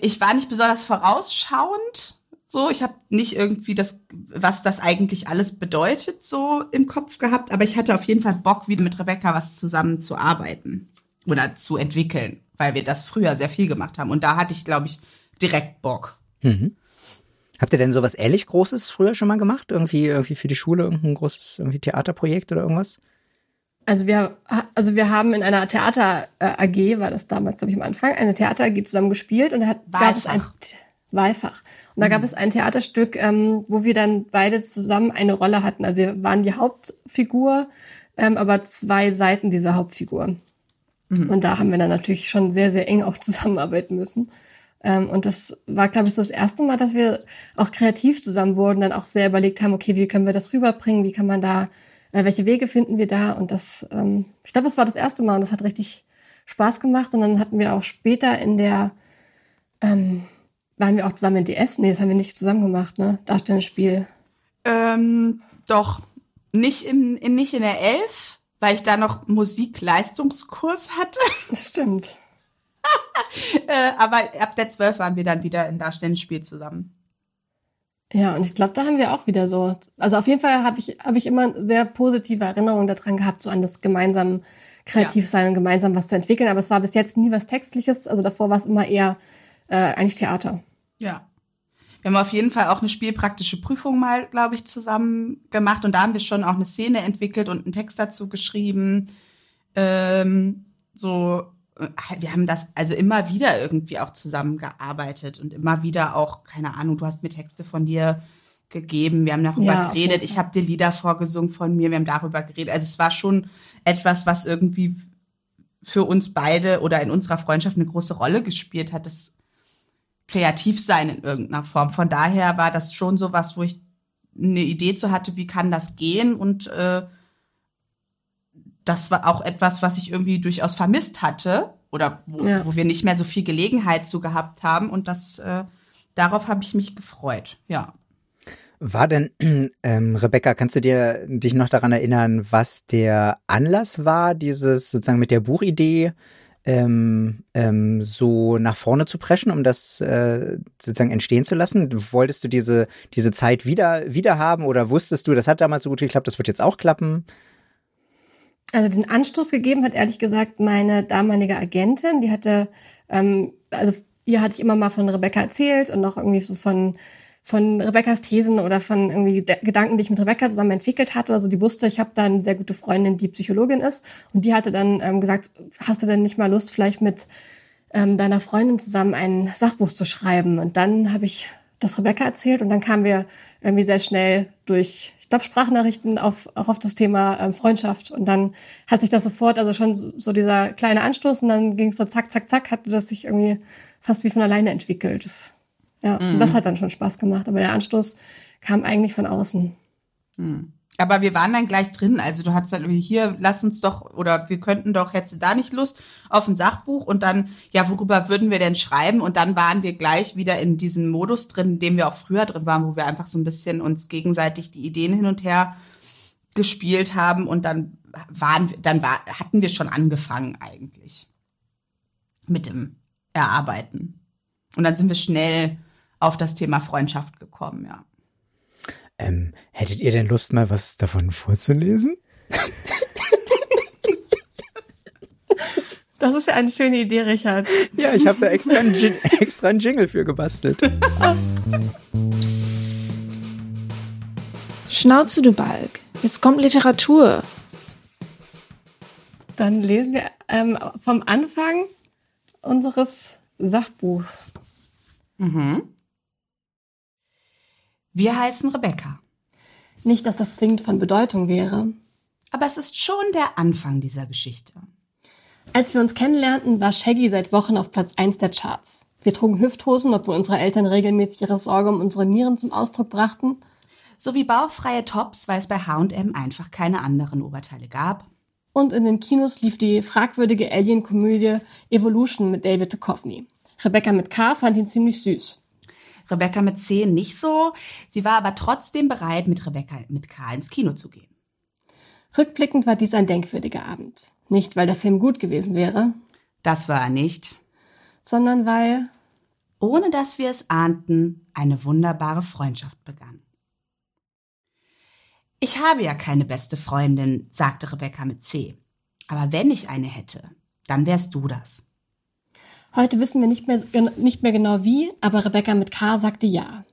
ich war nicht besonders vorausschauend so, ich habe nicht irgendwie das, was das eigentlich alles bedeutet, so im Kopf gehabt, aber ich hatte auf jeden Fall Bock, wieder mit Rebecca was zusammen zu arbeiten oder zu entwickeln, weil wir das früher sehr viel gemacht haben. Und da hatte ich, glaube ich, direkt Bock. Mhm. Habt ihr denn sowas ähnlich Großes früher schon mal gemacht? Irgendwie, irgendwie für die Schule irgendein großes irgendwie Theaterprojekt oder irgendwas? Also wir, also wir haben in einer Theater AG, war das damals, glaube ich, am Anfang, eine Theater AG zusammen gespielt und da hat, gab es ein Weifach. Und da mhm. gab es ein Theaterstück, ähm, wo wir dann beide zusammen eine Rolle hatten. Also wir waren die Hauptfigur, ähm, aber zwei Seiten dieser Hauptfigur. Mhm. Und da haben wir dann natürlich schon sehr, sehr eng auch zusammenarbeiten müssen. Ähm, und das war, glaube ich, so das erste Mal, dass wir auch kreativ zusammen wurden, dann auch sehr überlegt haben, okay, wie können wir das rüberbringen, wie kann man da, äh, welche Wege finden wir da? Und das, ähm, ich glaube, das war das erste Mal und das hat richtig Spaß gemacht. Und dann hatten wir auch später in der ähm, Waren wir auch zusammen in DS? Nee, das haben wir nicht zusammen gemacht, ne? Darstellungsspiel. Ähm, doch, nicht in, in, nicht in der Elf, weil ich da noch Musikleistungskurs hatte. Das stimmt. äh, aber ab der 12 waren wir dann wieder in Darstellungsspiel zusammen. Ja, und ich glaube, da haben wir auch wieder so. Also auf jeden Fall habe ich, hab ich immer sehr positive Erinnerungen daran gehabt, so an das gemeinsam kreativ ja. sein und gemeinsam was zu entwickeln. Aber es war bis jetzt nie was Textliches. Also davor war es immer eher äh, eigentlich Theater. Ja. Wir haben auf jeden Fall auch eine spielpraktische Prüfung mal, glaube ich, zusammen gemacht. Und da haben wir schon auch eine Szene entwickelt und einen Text dazu geschrieben. Ähm, so wir haben das also immer wieder irgendwie auch zusammengearbeitet und immer wieder auch, keine Ahnung, du hast mir Texte von dir gegeben, wir haben darüber ja, geredet, ich habe dir Lieder vorgesungen von mir, wir haben darüber geredet. Also es war schon etwas, was irgendwie für uns beide oder in unserer Freundschaft eine große Rolle gespielt hat, das Kreativsein in irgendeiner Form. Von daher war das schon so was, wo ich eine Idee zu hatte, wie kann das gehen und äh, das war auch etwas, was ich irgendwie durchaus vermisst hatte oder wo, ja. wo wir nicht mehr so viel Gelegenheit zu gehabt haben. Und das, äh, darauf habe ich mich gefreut, ja. War denn, ähm, Rebecca, kannst du dir dich noch daran erinnern, was der Anlass war, dieses sozusagen mit der Buchidee ähm, ähm, so nach vorne zu preschen, um das äh, sozusagen entstehen zu lassen? Wolltest du diese, diese Zeit wieder, wieder haben oder wusstest du, das hat damals so gut geklappt, das wird jetzt auch klappen? Also den Anstoß gegeben hat ehrlich gesagt meine damalige Agentin. Die hatte, ähm, also ihr hatte ich immer mal von Rebecca erzählt und noch irgendwie so von von Rebeccas Thesen oder von irgendwie Gedanken, die ich mit Rebecca zusammen entwickelt hatte. Also die wusste, ich habe da eine sehr gute Freundin, die Psychologin ist. Und die hatte dann ähm, gesagt, hast du denn nicht mal Lust, vielleicht mit ähm, deiner Freundin zusammen ein Sachbuch zu schreiben? Und dann habe ich das Rebecca erzählt und dann kamen wir irgendwie sehr schnell durch ich glaube, Sprachnachrichten auf, auch auf das Thema äh, Freundschaft. Und dann hat sich das sofort, also schon so dieser kleine Anstoß und dann ging es so zack, zack, zack, hatte das sich irgendwie fast wie von alleine entwickelt. Das, ja, mhm. das hat dann schon Spaß gemacht. Aber der Anstoß kam eigentlich von außen. Mhm. Aber wir waren dann gleich drin. Also du hattest irgendwie hier, lass uns doch, oder wir könnten doch, hättest du da nicht Lust auf ein Sachbuch und dann, ja, worüber würden wir denn schreiben? Und dann waren wir gleich wieder in diesem Modus drin, in dem wir auch früher drin waren, wo wir einfach so ein bisschen uns gegenseitig die Ideen hin und her gespielt haben und dann waren, dann war, hatten wir schon angefangen eigentlich mit dem Erarbeiten. Und dann sind wir schnell auf das Thema Freundschaft gekommen, ja. Ähm, hättet ihr denn Lust, mal was davon vorzulesen? Das ist ja eine schöne Idee, Richard. Ja, ich habe da extra einen, extra einen Jingle für gebastelt. Psst. Schnauze, du Balk. Jetzt kommt Literatur. Dann lesen wir ähm, vom Anfang unseres Sachbuchs. Mhm. Wir heißen Rebecca. Nicht, dass das zwingend von Bedeutung wäre. Aber es ist schon der Anfang dieser Geschichte. Als wir uns kennenlernten, war Shaggy seit Wochen auf Platz 1 der Charts. Wir trugen Hüfthosen, obwohl unsere Eltern regelmäßig ihre Sorge um unsere Nieren zum Ausdruck brachten. Sowie bauchfreie Tops, weil es bei H&M einfach keine anderen Oberteile gab. Und in den Kinos lief die fragwürdige Alien-Komödie Evolution mit David Duchovny. Rebecca mit K fand ihn ziemlich süß. Rebecca mit C nicht so. Sie war aber trotzdem bereit, mit Rebecca mit K ins Kino zu gehen. Rückblickend war dies ein denkwürdiger Abend. Nicht, weil der Film gut gewesen wäre. Das war er nicht. Sondern weil, ohne dass wir es ahnten, eine wunderbare Freundschaft begann. Ich habe ja keine beste Freundin, sagte Rebecca mit C. Aber wenn ich eine hätte, dann wärst du das. Heute wissen wir nicht mehr, nicht mehr genau wie, aber Rebecca mit K sagte ja.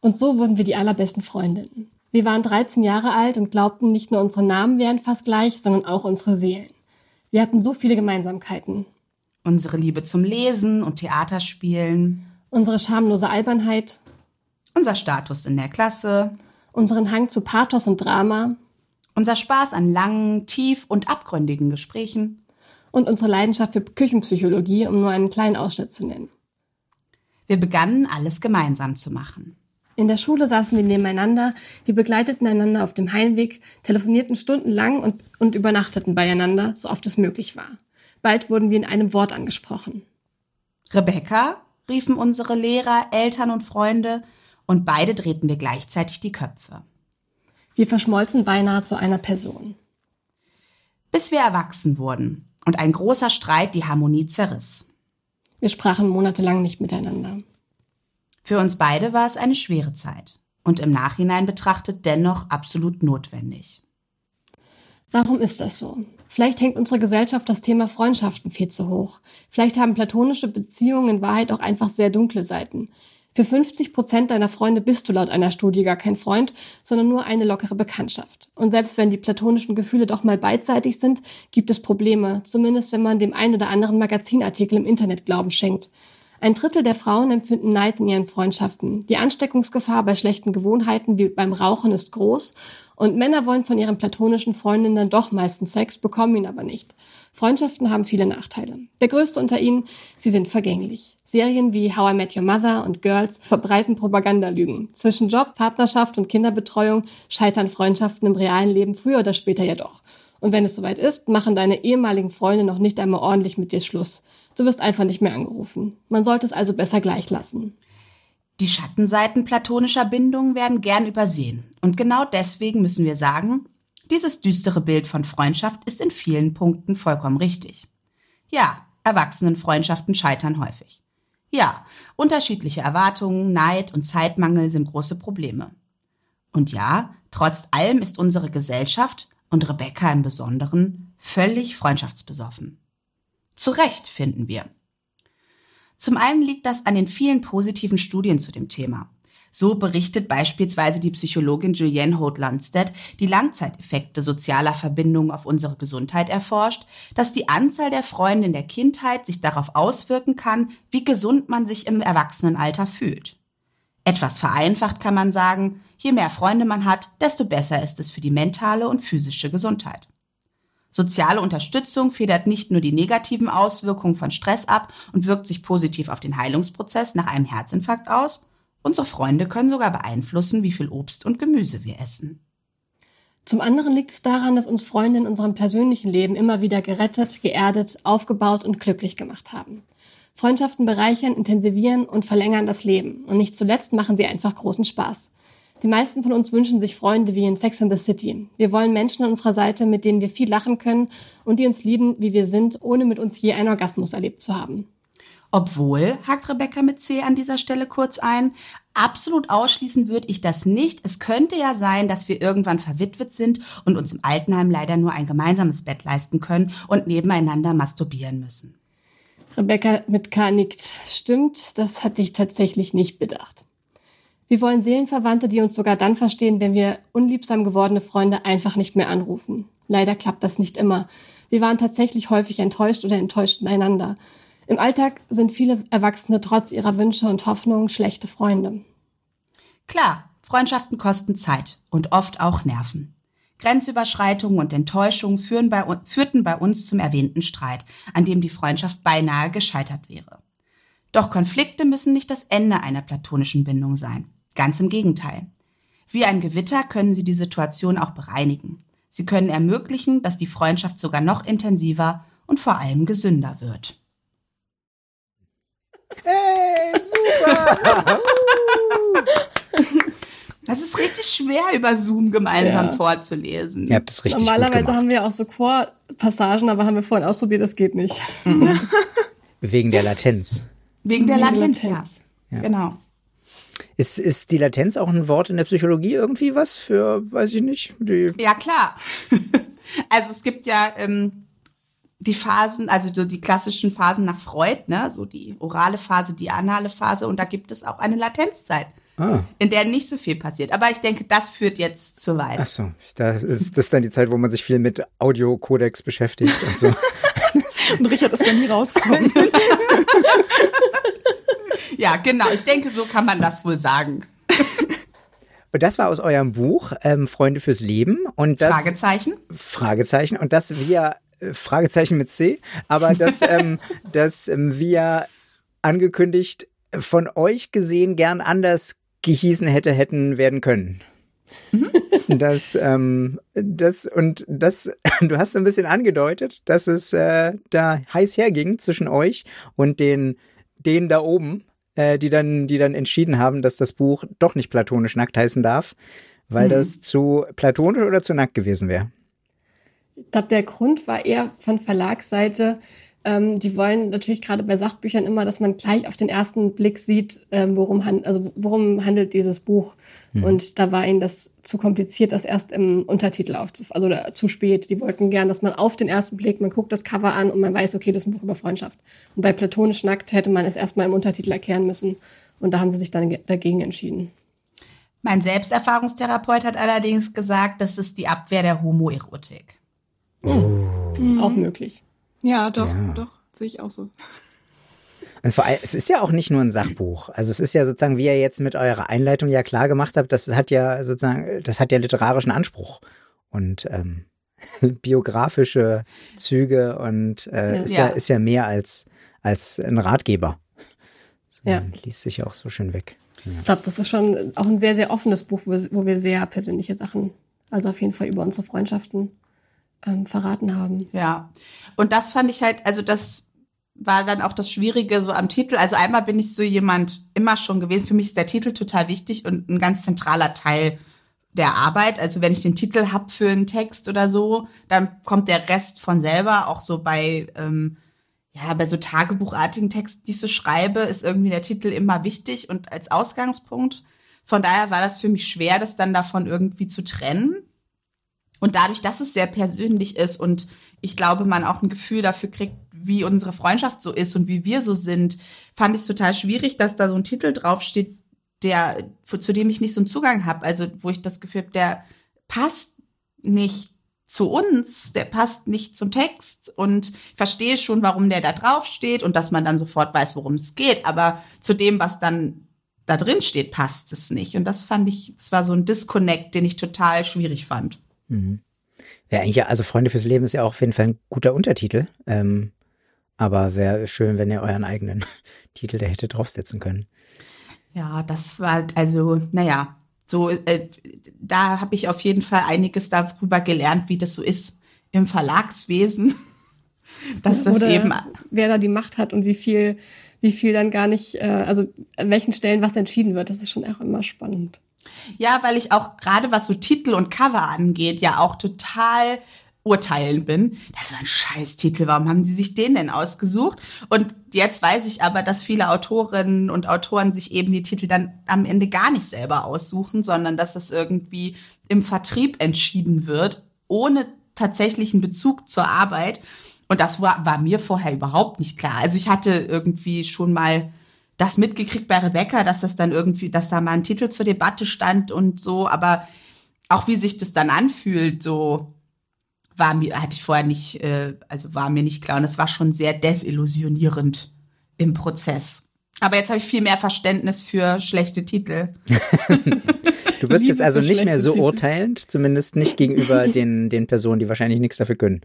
Und so wurden wir die allerbesten Freundinnen. Wir waren 13 Jahre alt und glaubten, nicht nur unsere Namen wären fast gleich, sondern auch unsere Seelen. Wir hatten so viele Gemeinsamkeiten. Unsere Liebe zum Lesen und Theaterspielen. Unsere schamlose Albernheit. Unser Status in der Klasse. Unseren Hang zu Pathos und Drama. Unser Spaß an langen, tief und abgründigen Gesprächen und unsere Leidenschaft für Küchenpsychologie, um nur einen kleinen Ausschnitt zu nennen. Wir begannen alles gemeinsam zu machen. In der Schule saßen wir nebeneinander, wir begleiteten einander auf dem Heimweg, telefonierten stundenlang und, und übernachteten beieinander, so oft es möglich war. Bald wurden wir in einem Wort angesprochen. Rebecca riefen unsere Lehrer, Eltern und Freunde, und beide drehten wir gleichzeitig die Köpfe. Wir verschmolzen beinahe zu einer Person. Bis wir erwachsen wurden und ein großer Streit die Harmonie zerriss. Wir sprachen monatelang nicht miteinander. Für uns beide war es eine schwere Zeit und im Nachhinein betrachtet dennoch absolut notwendig. Warum ist das so? Vielleicht hängt unsere Gesellschaft das Thema Freundschaften viel zu hoch. Vielleicht haben platonische Beziehungen in Wahrheit auch einfach sehr dunkle Seiten. Für 50 Prozent deiner Freunde bist du laut einer Studie gar kein Freund, sondern nur eine lockere Bekanntschaft. Und selbst wenn die platonischen Gefühle doch mal beidseitig sind, gibt es Probleme, zumindest wenn man dem ein oder anderen Magazinartikel im Internet Glauben schenkt. Ein Drittel der Frauen empfinden Neid in ihren Freundschaften. Die Ansteckungsgefahr bei schlechten Gewohnheiten wie beim Rauchen ist groß und Männer wollen von ihren platonischen Freundinnen dann doch meistens Sex, bekommen ihn aber nicht. Freundschaften haben viele Nachteile. Der größte unter ihnen, sie sind vergänglich. Serien wie How I Met Your Mother und Girls verbreiten Propagandalügen. Zwischen Job, Partnerschaft und Kinderbetreuung scheitern Freundschaften im realen Leben früher oder später jedoch. Und wenn es soweit ist, machen deine ehemaligen Freunde noch nicht einmal ordentlich mit dir Schluss. Du wirst einfach nicht mehr angerufen. Man sollte es also besser gleich lassen. Die Schattenseiten platonischer Bindungen werden gern übersehen. Und genau deswegen müssen wir sagen, dieses düstere Bild von Freundschaft ist in vielen Punkten vollkommen richtig. Ja, Erwachsenenfreundschaften scheitern häufig. Ja, unterschiedliche Erwartungen, Neid und Zeitmangel sind große Probleme. Und ja, trotz allem ist unsere Gesellschaft und Rebecca im Besonderen völlig freundschaftsbesoffen. Zu Recht, finden wir. Zum einen liegt das an den vielen positiven Studien zu dem Thema. So berichtet beispielsweise die Psychologin Julianne Holt-Landstedt, die Langzeiteffekte sozialer Verbindungen auf unsere Gesundheit erforscht, dass die Anzahl der Freunde in der Kindheit sich darauf auswirken kann, wie gesund man sich im Erwachsenenalter fühlt. Etwas vereinfacht kann man sagen, je mehr Freunde man hat, desto besser ist es für die mentale und physische Gesundheit. Soziale Unterstützung federt nicht nur die negativen Auswirkungen von Stress ab und wirkt sich positiv auf den Heilungsprozess nach einem Herzinfarkt aus, Unsere Freunde können sogar beeinflussen, wie viel Obst und Gemüse wir essen. Zum anderen liegt es daran, dass uns Freunde in unserem persönlichen Leben immer wieder gerettet, geerdet, aufgebaut und glücklich gemacht haben. Freundschaften bereichern, intensivieren und verlängern das Leben. Und nicht zuletzt machen sie einfach großen Spaß. Die meisten von uns wünschen sich Freunde wie in Sex and the City. Wir wollen Menschen an unserer Seite, mit denen wir viel lachen können und die uns lieben, wie wir sind, ohne mit uns je einen Orgasmus erlebt zu haben. Obwohl, hakt Rebecca mit C an dieser Stelle kurz ein, absolut ausschließen würde ich das nicht. Es könnte ja sein, dass wir irgendwann verwitwet sind und uns im Altenheim leider nur ein gemeinsames Bett leisten können und nebeneinander masturbieren müssen. Rebecca mit K nickt. Stimmt, das hatte ich tatsächlich nicht bedacht. Wir wollen Seelenverwandte, die uns sogar dann verstehen, wenn wir unliebsam gewordene Freunde einfach nicht mehr anrufen. Leider klappt das nicht immer. Wir waren tatsächlich häufig enttäuscht oder enttäuscht einander. Im Alltag sind viele Erwachsene trotz ihrer Wünsche und Hoffnungen schlechte Freunde. Klar, Freundschaften kosten Zeit und oft auch Nerven. Grenzüberschreitungen und Enttäuschungen bei, führten bei uns zum erwähnten Streit, an dem die Freundschaft beinahe gescheitert wäre. Doch Konflikte müssen nicht das Ende einer platonischen Bindung sein. Ganz im Gegenteil. Wie ein Gewitter können sie die Situation auch bereinigen. Sie können ermöglichen, dass die Freundschaft sogar noch intensiver und vor allem gesünder wird. Hey, super! Das ist richtig schwer, über Zoom gemeinsam ja. vorzulesen. Ihr habt das richtig Normalerweise haben wir auch so Chorpassagen, aber haben wir vorhin ausprobiert, das geht nicht. Wegen der Latenz. Wegen der Latenz, Latenz. Ja. ja. Genau. Ist, ist die Latenz auch ein Wort in der Psychologie irgendwie was für, weiß ich nicht? Die ja, klar. Also es gibt ja ähm, die Phasen, also so die klassischen Phasen nach Freud, ne, so die orale Phase, die anale Phase und da gibt es auch eine Latenzzeit. Ah. In der nicht so viel passiert. Aber ich denke, das führt jetzt zu weit. Ach so, da ist das dann die Zeit, wo man sich viel mit Audiocodex beschäftigt und so. und Richard ist dann nie rausgekommen. ja, genau. Ich denke, so kann man das wohl sagen. Und das war aus eurem Buch ähm, Freunde fürs Leben und das Fragezeichen Fragezeichen und das wir Fragezeichen mit C, aber dass, ähm, dass ähm, wir angekündigt von euch gesehen gern anders gehießen hätte, hätten werden können. Mhm. Das, ähm, das und das, du hast so ein bisschen angedeutet, dass es äh, da heiß herging zwischen euch und den, den da oben. äh, die dann, die dann entschieden haben, dass das Buch doch nicht platonisch nackt heißen darf, weil hm. das zu platonisch oder zu nackt gewesen wäre. Ich glaube, der Grund war eher von Verlagsseite, ähm, die wollen natürlich gerade bei Sachbüchern immer, dass man gleich auf den ersten Blick sieht, ähm, worum, hand, also worum handelt dieses Buch. Mhm. Und da war ihnen das zu kompliziert, das erst im Untertitel aufzufassen, also zu spät. Die wollten gern, dass man auf den ersten Blick, man guckt das Cover an und man weiß, okay, das ist ein Buch über Freundschaft. Und bei Platonisch Nackt hätte man es erstmal im Untertitel erklären müssen. Und da haben sie sich dann dagegen entschieden. Mein Selbsterfahrungstherapeut hat allerdings gesagt, das ist die Abwehr der Homoerotik. Oh. Mhm. Auch möglich. Ja, doch, ja. doch, sehe ich auch so. Und vor allem, es ist ja auch nicht nur ein Sachbuch. Also es ist ja sozusagen, wie ihr jetzt mit eurer Einleitung ja klar gemacht habt, das hat ja sozusagen, das hat ja literarischen Anspruch und ähm, biografische Züge und äh, ja. ist ja ist ja mehr als als ein Ratgeber. So, ja. liest sich auch so schön weg. Ja. Ich glaube, das ist schon auch ein sehr sehr offenes Buch, wo wir, wo wir sehr persönliche Sachen, also auf jeden Fall über unsere Freundschaften ähm, verraten haben. Ja, und das fand ich halt, also das war dann auch das Schwierige so am Titel. Also einmal bin ich so jemand immer schon gewesen. Für mich ist der Titel total wichtig und ein ganz zentraler Teil der Arbeit. Also wenn ich den Titel hab für einen Text oder so, dann kommt der Rest von selber. Auch so bei ähm, ja bei so Tagebuchartigen Texten, die ich so schreibe, ist irgendwie der Titel immer wichtig und als Ausgangspunkt. Von daher war das für mich schwer, das dann davon irgendwie zu trennen. Und dadurch, dass es sehr persönlich ist und ich glaube, man auch ein Gefühl dafür kriegt, wie unsere Freundschaft so ist und wie wir so sind, fand ich es total schwierig, dass da so ein Titel draufsteht, der, zu dem ich nicht so einen Zugang habe. Also, wo ich das Gefühl habe, der passt nicht zu uns, der passt nicht zum Text und ich verstehe schon, warum der da draufsteht und dass man dann sofort weiß, worum es geht. Aber zu dem, was dann da drin steht, passt es nicht. Und das fand ich, es war so ein Disconnect, den ich total schwierig fand. Mhm. Ja, eigentlich, also Freunde fürs Leben ist ja auch auf jeden Fall ein guter Untertitel. Ähm, aber wäre schön, wenn ihr euren eigenen Titel da hätte draufsetzen können. Ja, das war also, naja, so, äh, da habe ich auf jeden Fall einiges darüber gelernt, wie das so ist im Verlagswesen. Dass das Oder eben. Wer da die Macht hat und wie viel, wie viel dann gar nicht, äh, also an welchen Stellen was entschieden wird, das ist schon auch immer spannend. Ja, weil ich auch gerade was so Titel und Cover angeht, ja auch total urteilen bin. Das war ein scheiß Titel. Warum haben sie sich den denn ausgesucht? Und jetzt weiß ich aber, dass viele Autorinnen und Autoren sich eben die Titel dann am Ende gar nicht selber aussuchen, sondern dass das irgendwie im Vertrieb entschieden wird, ohne tatsächlichen Bezug zur Arbeit. Und das war, war mir vorher überhaupt nicht klar. Also ich hatte irgendwie schon mal das mitgekriegt bei Rebecca, dass das dann irgendwie, dass da mal ein Titel zur Debatte stand und so, aber auch wie sich das dann anfühlt, so war mir, hatte ich vorher nicht, äh, also war mir nicht klar und es war schon sehr desillusionierend im Prozess. Aber jetzt habe ich viel mehr Verständnis für schlechte Titel. du bist jetzt also nicht mehr so urteilend, zumindest nicht gegenüber den, den Personen, die wahrscheinlich nichts dafür können.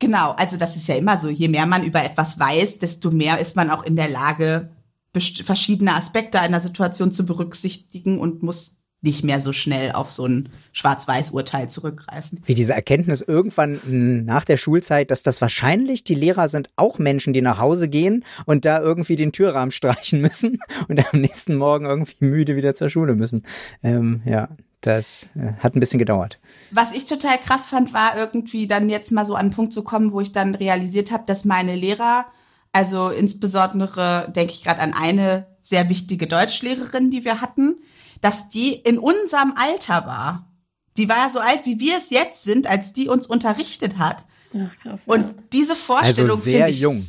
Genau, also das ist ja immer so, je mehr man über etwas weiß, desto mehr ist man auch in der Lage, verschiedene Aspekte einer Situation zu berücksichtigen und muss nicht mehr so schnell auf so ein Schwarz-Weiß-Urteil zurückgreifen. Wie diese Erkenntnis irgendwann nach der Schulzeit, dass das wahrscheinlich die Lehrer sind auch Menschen, die nach Hause gehen und da irgendwie den Türrahmen streichen müssen und am nächsten Morgen irgendwie müde wieder zur Schule müssen. Ähm, ja, das äh, hat ein bisschen gedauert. Was ich total krass fand, war irgendwie dann jetzt mal so an einen Punkt zu kommen, wo ich dann realisiert habe, dass meine Lehrer also insbesondere denke ich gerade an eine sehr wichtige Deutschlehrerin, die wir hatten, dass die in unserem Alter war. Die war ja so alt, wie wir es jetzt sind, als die uns unterrichtet hat. Ach, krass, ja. Und diese Vorstellung also finde ich jung.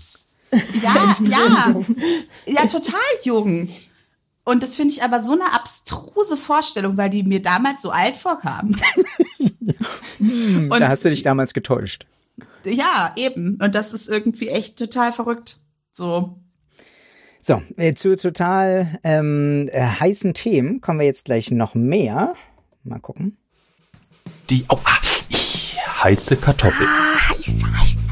Ja, ja, ja, total jung. Und das finde ich aber so eine abstruse Vorstellung, weil die mir damals so alt vorkam. hm, da hast du dich damals getäuscht ja, eben. Und das ist irgendwie echt total verrückt. So. So, äh, zu total ähm, äh, heißen Themen kommen wir jetzt gleich noch mehr. Mal gucken. Die oh, ah, ich, heiße Kartoffel. Ah, heiß, heiß, heiß, heiß, heiß.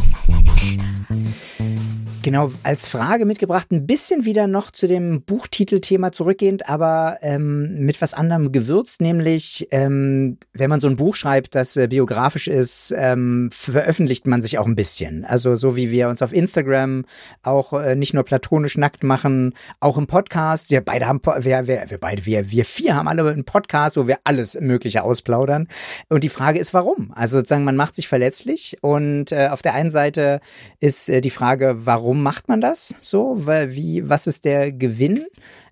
Genau, als Frage mitgebracht, ein bisschen wieder noch zu dem Buchtitelthema zurückgehend, aber ähm, mit was anderem gewürzt, nämlich ähm, wenn man so ein Buch schreibt, das äh, biografisch ist, ähm, veröffentlicht man sich auch ein bisschen. Also so wie wir uns auf Instagram auch äh, nicht nur platonisch nackt machen, auch im Podcast. Wir beide haben, wir, wir, wir beide, wir, wir vier haben alle einen Podcast, wo wir alles Mögliche ausplaudern. Und die Frage ist, warum? Also sozusagen, man macht sich verletzlich und äh, auf der einen Seite ist äh, die Frage, warum warum macht man das so? Wie, was ist der Gewinn?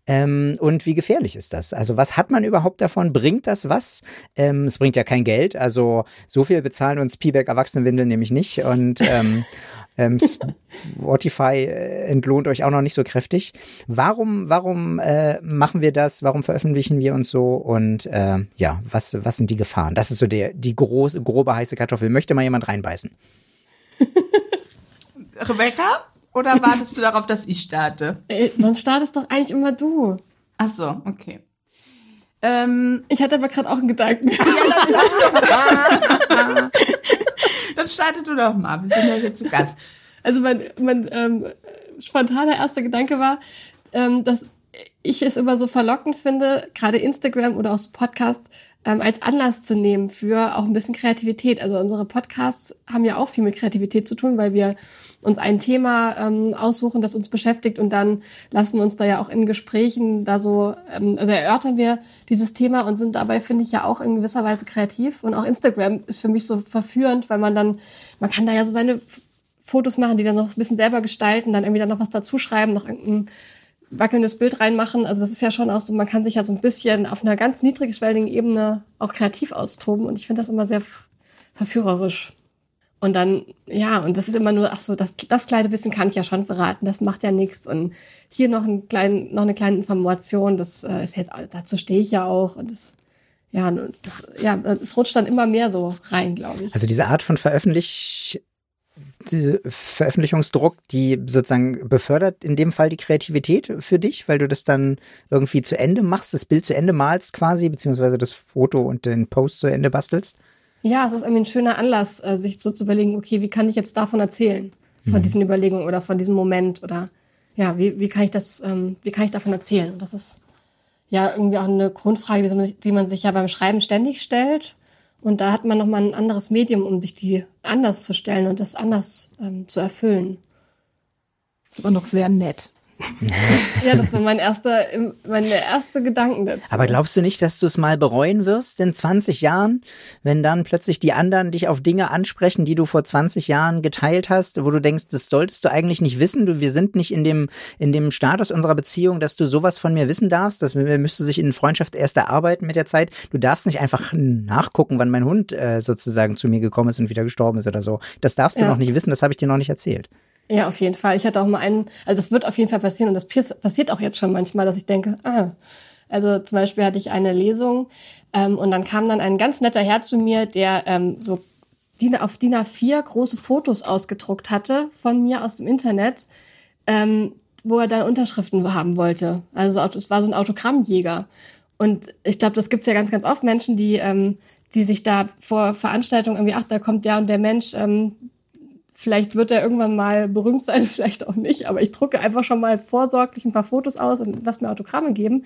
Ähm, und wie gefährlich ist das? Also was hat man überhaupt davon? Bringt das was? Ähm, es bringt ja kein Geld. Also so viel bezahlen uns P-Back Erwachsenenwindeln nämlich nicht. Und ähm, ähm, Spotify äh, entlohnt euch auch noch nicht so kräftig. Warum, warum äh, machen wir das? Warum veröffentlichen wir uns so? Und äh, ja, was, was sind die Gefahren? Das ist so der, die große, grobe heiße Kartoffel. Möchte mal jemand reinbeißen? Rebecca? Oder wartest du darauf, dass ich starte? Ey, sonst startest doch eigentlich immer du. Ach so, okay. Ähm, ich hatte aber gerade auch einen Gedanken. Ja, dann, dann starte du doch mal. Wir sind ja hier zu Gast. Also mein, mein ähm, spontaner erster Gedanke war, ähm, dass ich es immer so verlockend finde, gerade Instagram oder auch so Podcast ähm, als Anlass zu nehmen für auch ein bisschen Kreativität. Also unsere Podcasts haben ja auch viel mit Kreativität zu tun, weil wir uns ein Thema ähm, aussuchen, das uns beschäftigt und dann lassen wir uns da ja auch in Gesprächen da so, ähm, also erörtern wir dieses Thema und sind dabei, finde ich, ja auch in gewisser Weise kreativ. Und auch Instagram ist für mich so verführend, weil man dann, man kann da ja so seine Fotos machen, die dann noch ein bisschen selber gestalten, dann irgendwie dann noch was dazuschreiben, noch irgendein wackelndes Bild reinmachen. Also das ist ja schon auch so, man kann sich ja so ein bisschen auf einer ganz niedrigschwelligen Ebene auch kreativ austoben und ich finde das immer sehr verführerisch. Und dann, ja, und das ist immer nur, ach so, das, das kleine bisschen kann ich ja schon verraten, das macht ja nichts. Und hier noch, ein klein, noch eine kleine Information, das äh, ist jetzt, dazu stehe ich ja auch. Und das, ja, das, ja, es rutscht dann immer mehr so rein, glaube ich. Also diese Art von Veröffentlich Veröffentlichungsdruck, die sozusagen befördert in dem Fall die Kreativität für dich, weil du das dann irgendwie zu Ende machst, das Bild zu Ende malst quasi, beziehungsweise das Foto und den Post zu Ende bastelst? Ja, es ist irgendwie ein schöner Anlass, äh, sich so zu überlegen, okay, wie kann ich jetzt davon erzählen? Von mhm. diesen Überlegungen oder von diesem Moment oder ja, wie, wie kann ich das, ähm, wie kann ich davon erzählen? Und das ist ja irgendwie auch eine Grundfrage, die man, die man sich ja beim Schreiben ständig stellt und da hat man nochmal ein anderes Medium, um sich die anders zu stellen und das anders ähm, zu erfüllen. Das ist aber noch sehr nett. ja, das war mein erster, meine erste Gedanken dazu. Aber glaubst du nicht, dass du es mal bereuen wirst in 20 Jahren, wenn dann plötzlich die anderen dich auf Dinge ansprechen, die du vor 20 Jahren geteilt hast, wo du denkst, das solltest du eigentlich nicht wissen, du, wir sind nicht in dem, in dem Status unserer Beziehung, dass du sowas von mir wissen darfst, dass wir müsste sich in Freundschaft erst erarbeiten mit der Zeit. Du darfst nicht einfach nachgucken, wann mein Hund äh, sozusagen zu mir gekommen ist und wieder gestorben ist oder so. Das darfst du ja. noch nicht wissen, das habe ich dir noch nicht erzählt. Ja, auf jeden Fall. Ich hatte auch mal einen, also das wird auf jeden Fall passieren und das passiert auch jetzt schon manchmal, dass ich denke, ah, also zum Beispiel hatte ich eine Lesung ähm, und dann kam dann ein ganz netter Herr zu mir, der ähm, so DIN, auf DIN A4 große Fotos ausgedruckt hatte von mir aus dem Internet, ähm, wo er dann Unterschriften haben wollte. Also es war so ein Autogrammjäger. Und ich glaube, das gibt's ja ganz, ganz oft Menschen, die, ähm, die sich da vor Veranstaltungen irgendwie, ach, da kommt der und der Mensch, ähm, Vielleicht wird er irgendwann mal berühmt sein, vielleicht auch nicht, aber ich drucke einfach schon mal vorsorglich ein paar Fotos aus und lass mir Autogramme geben.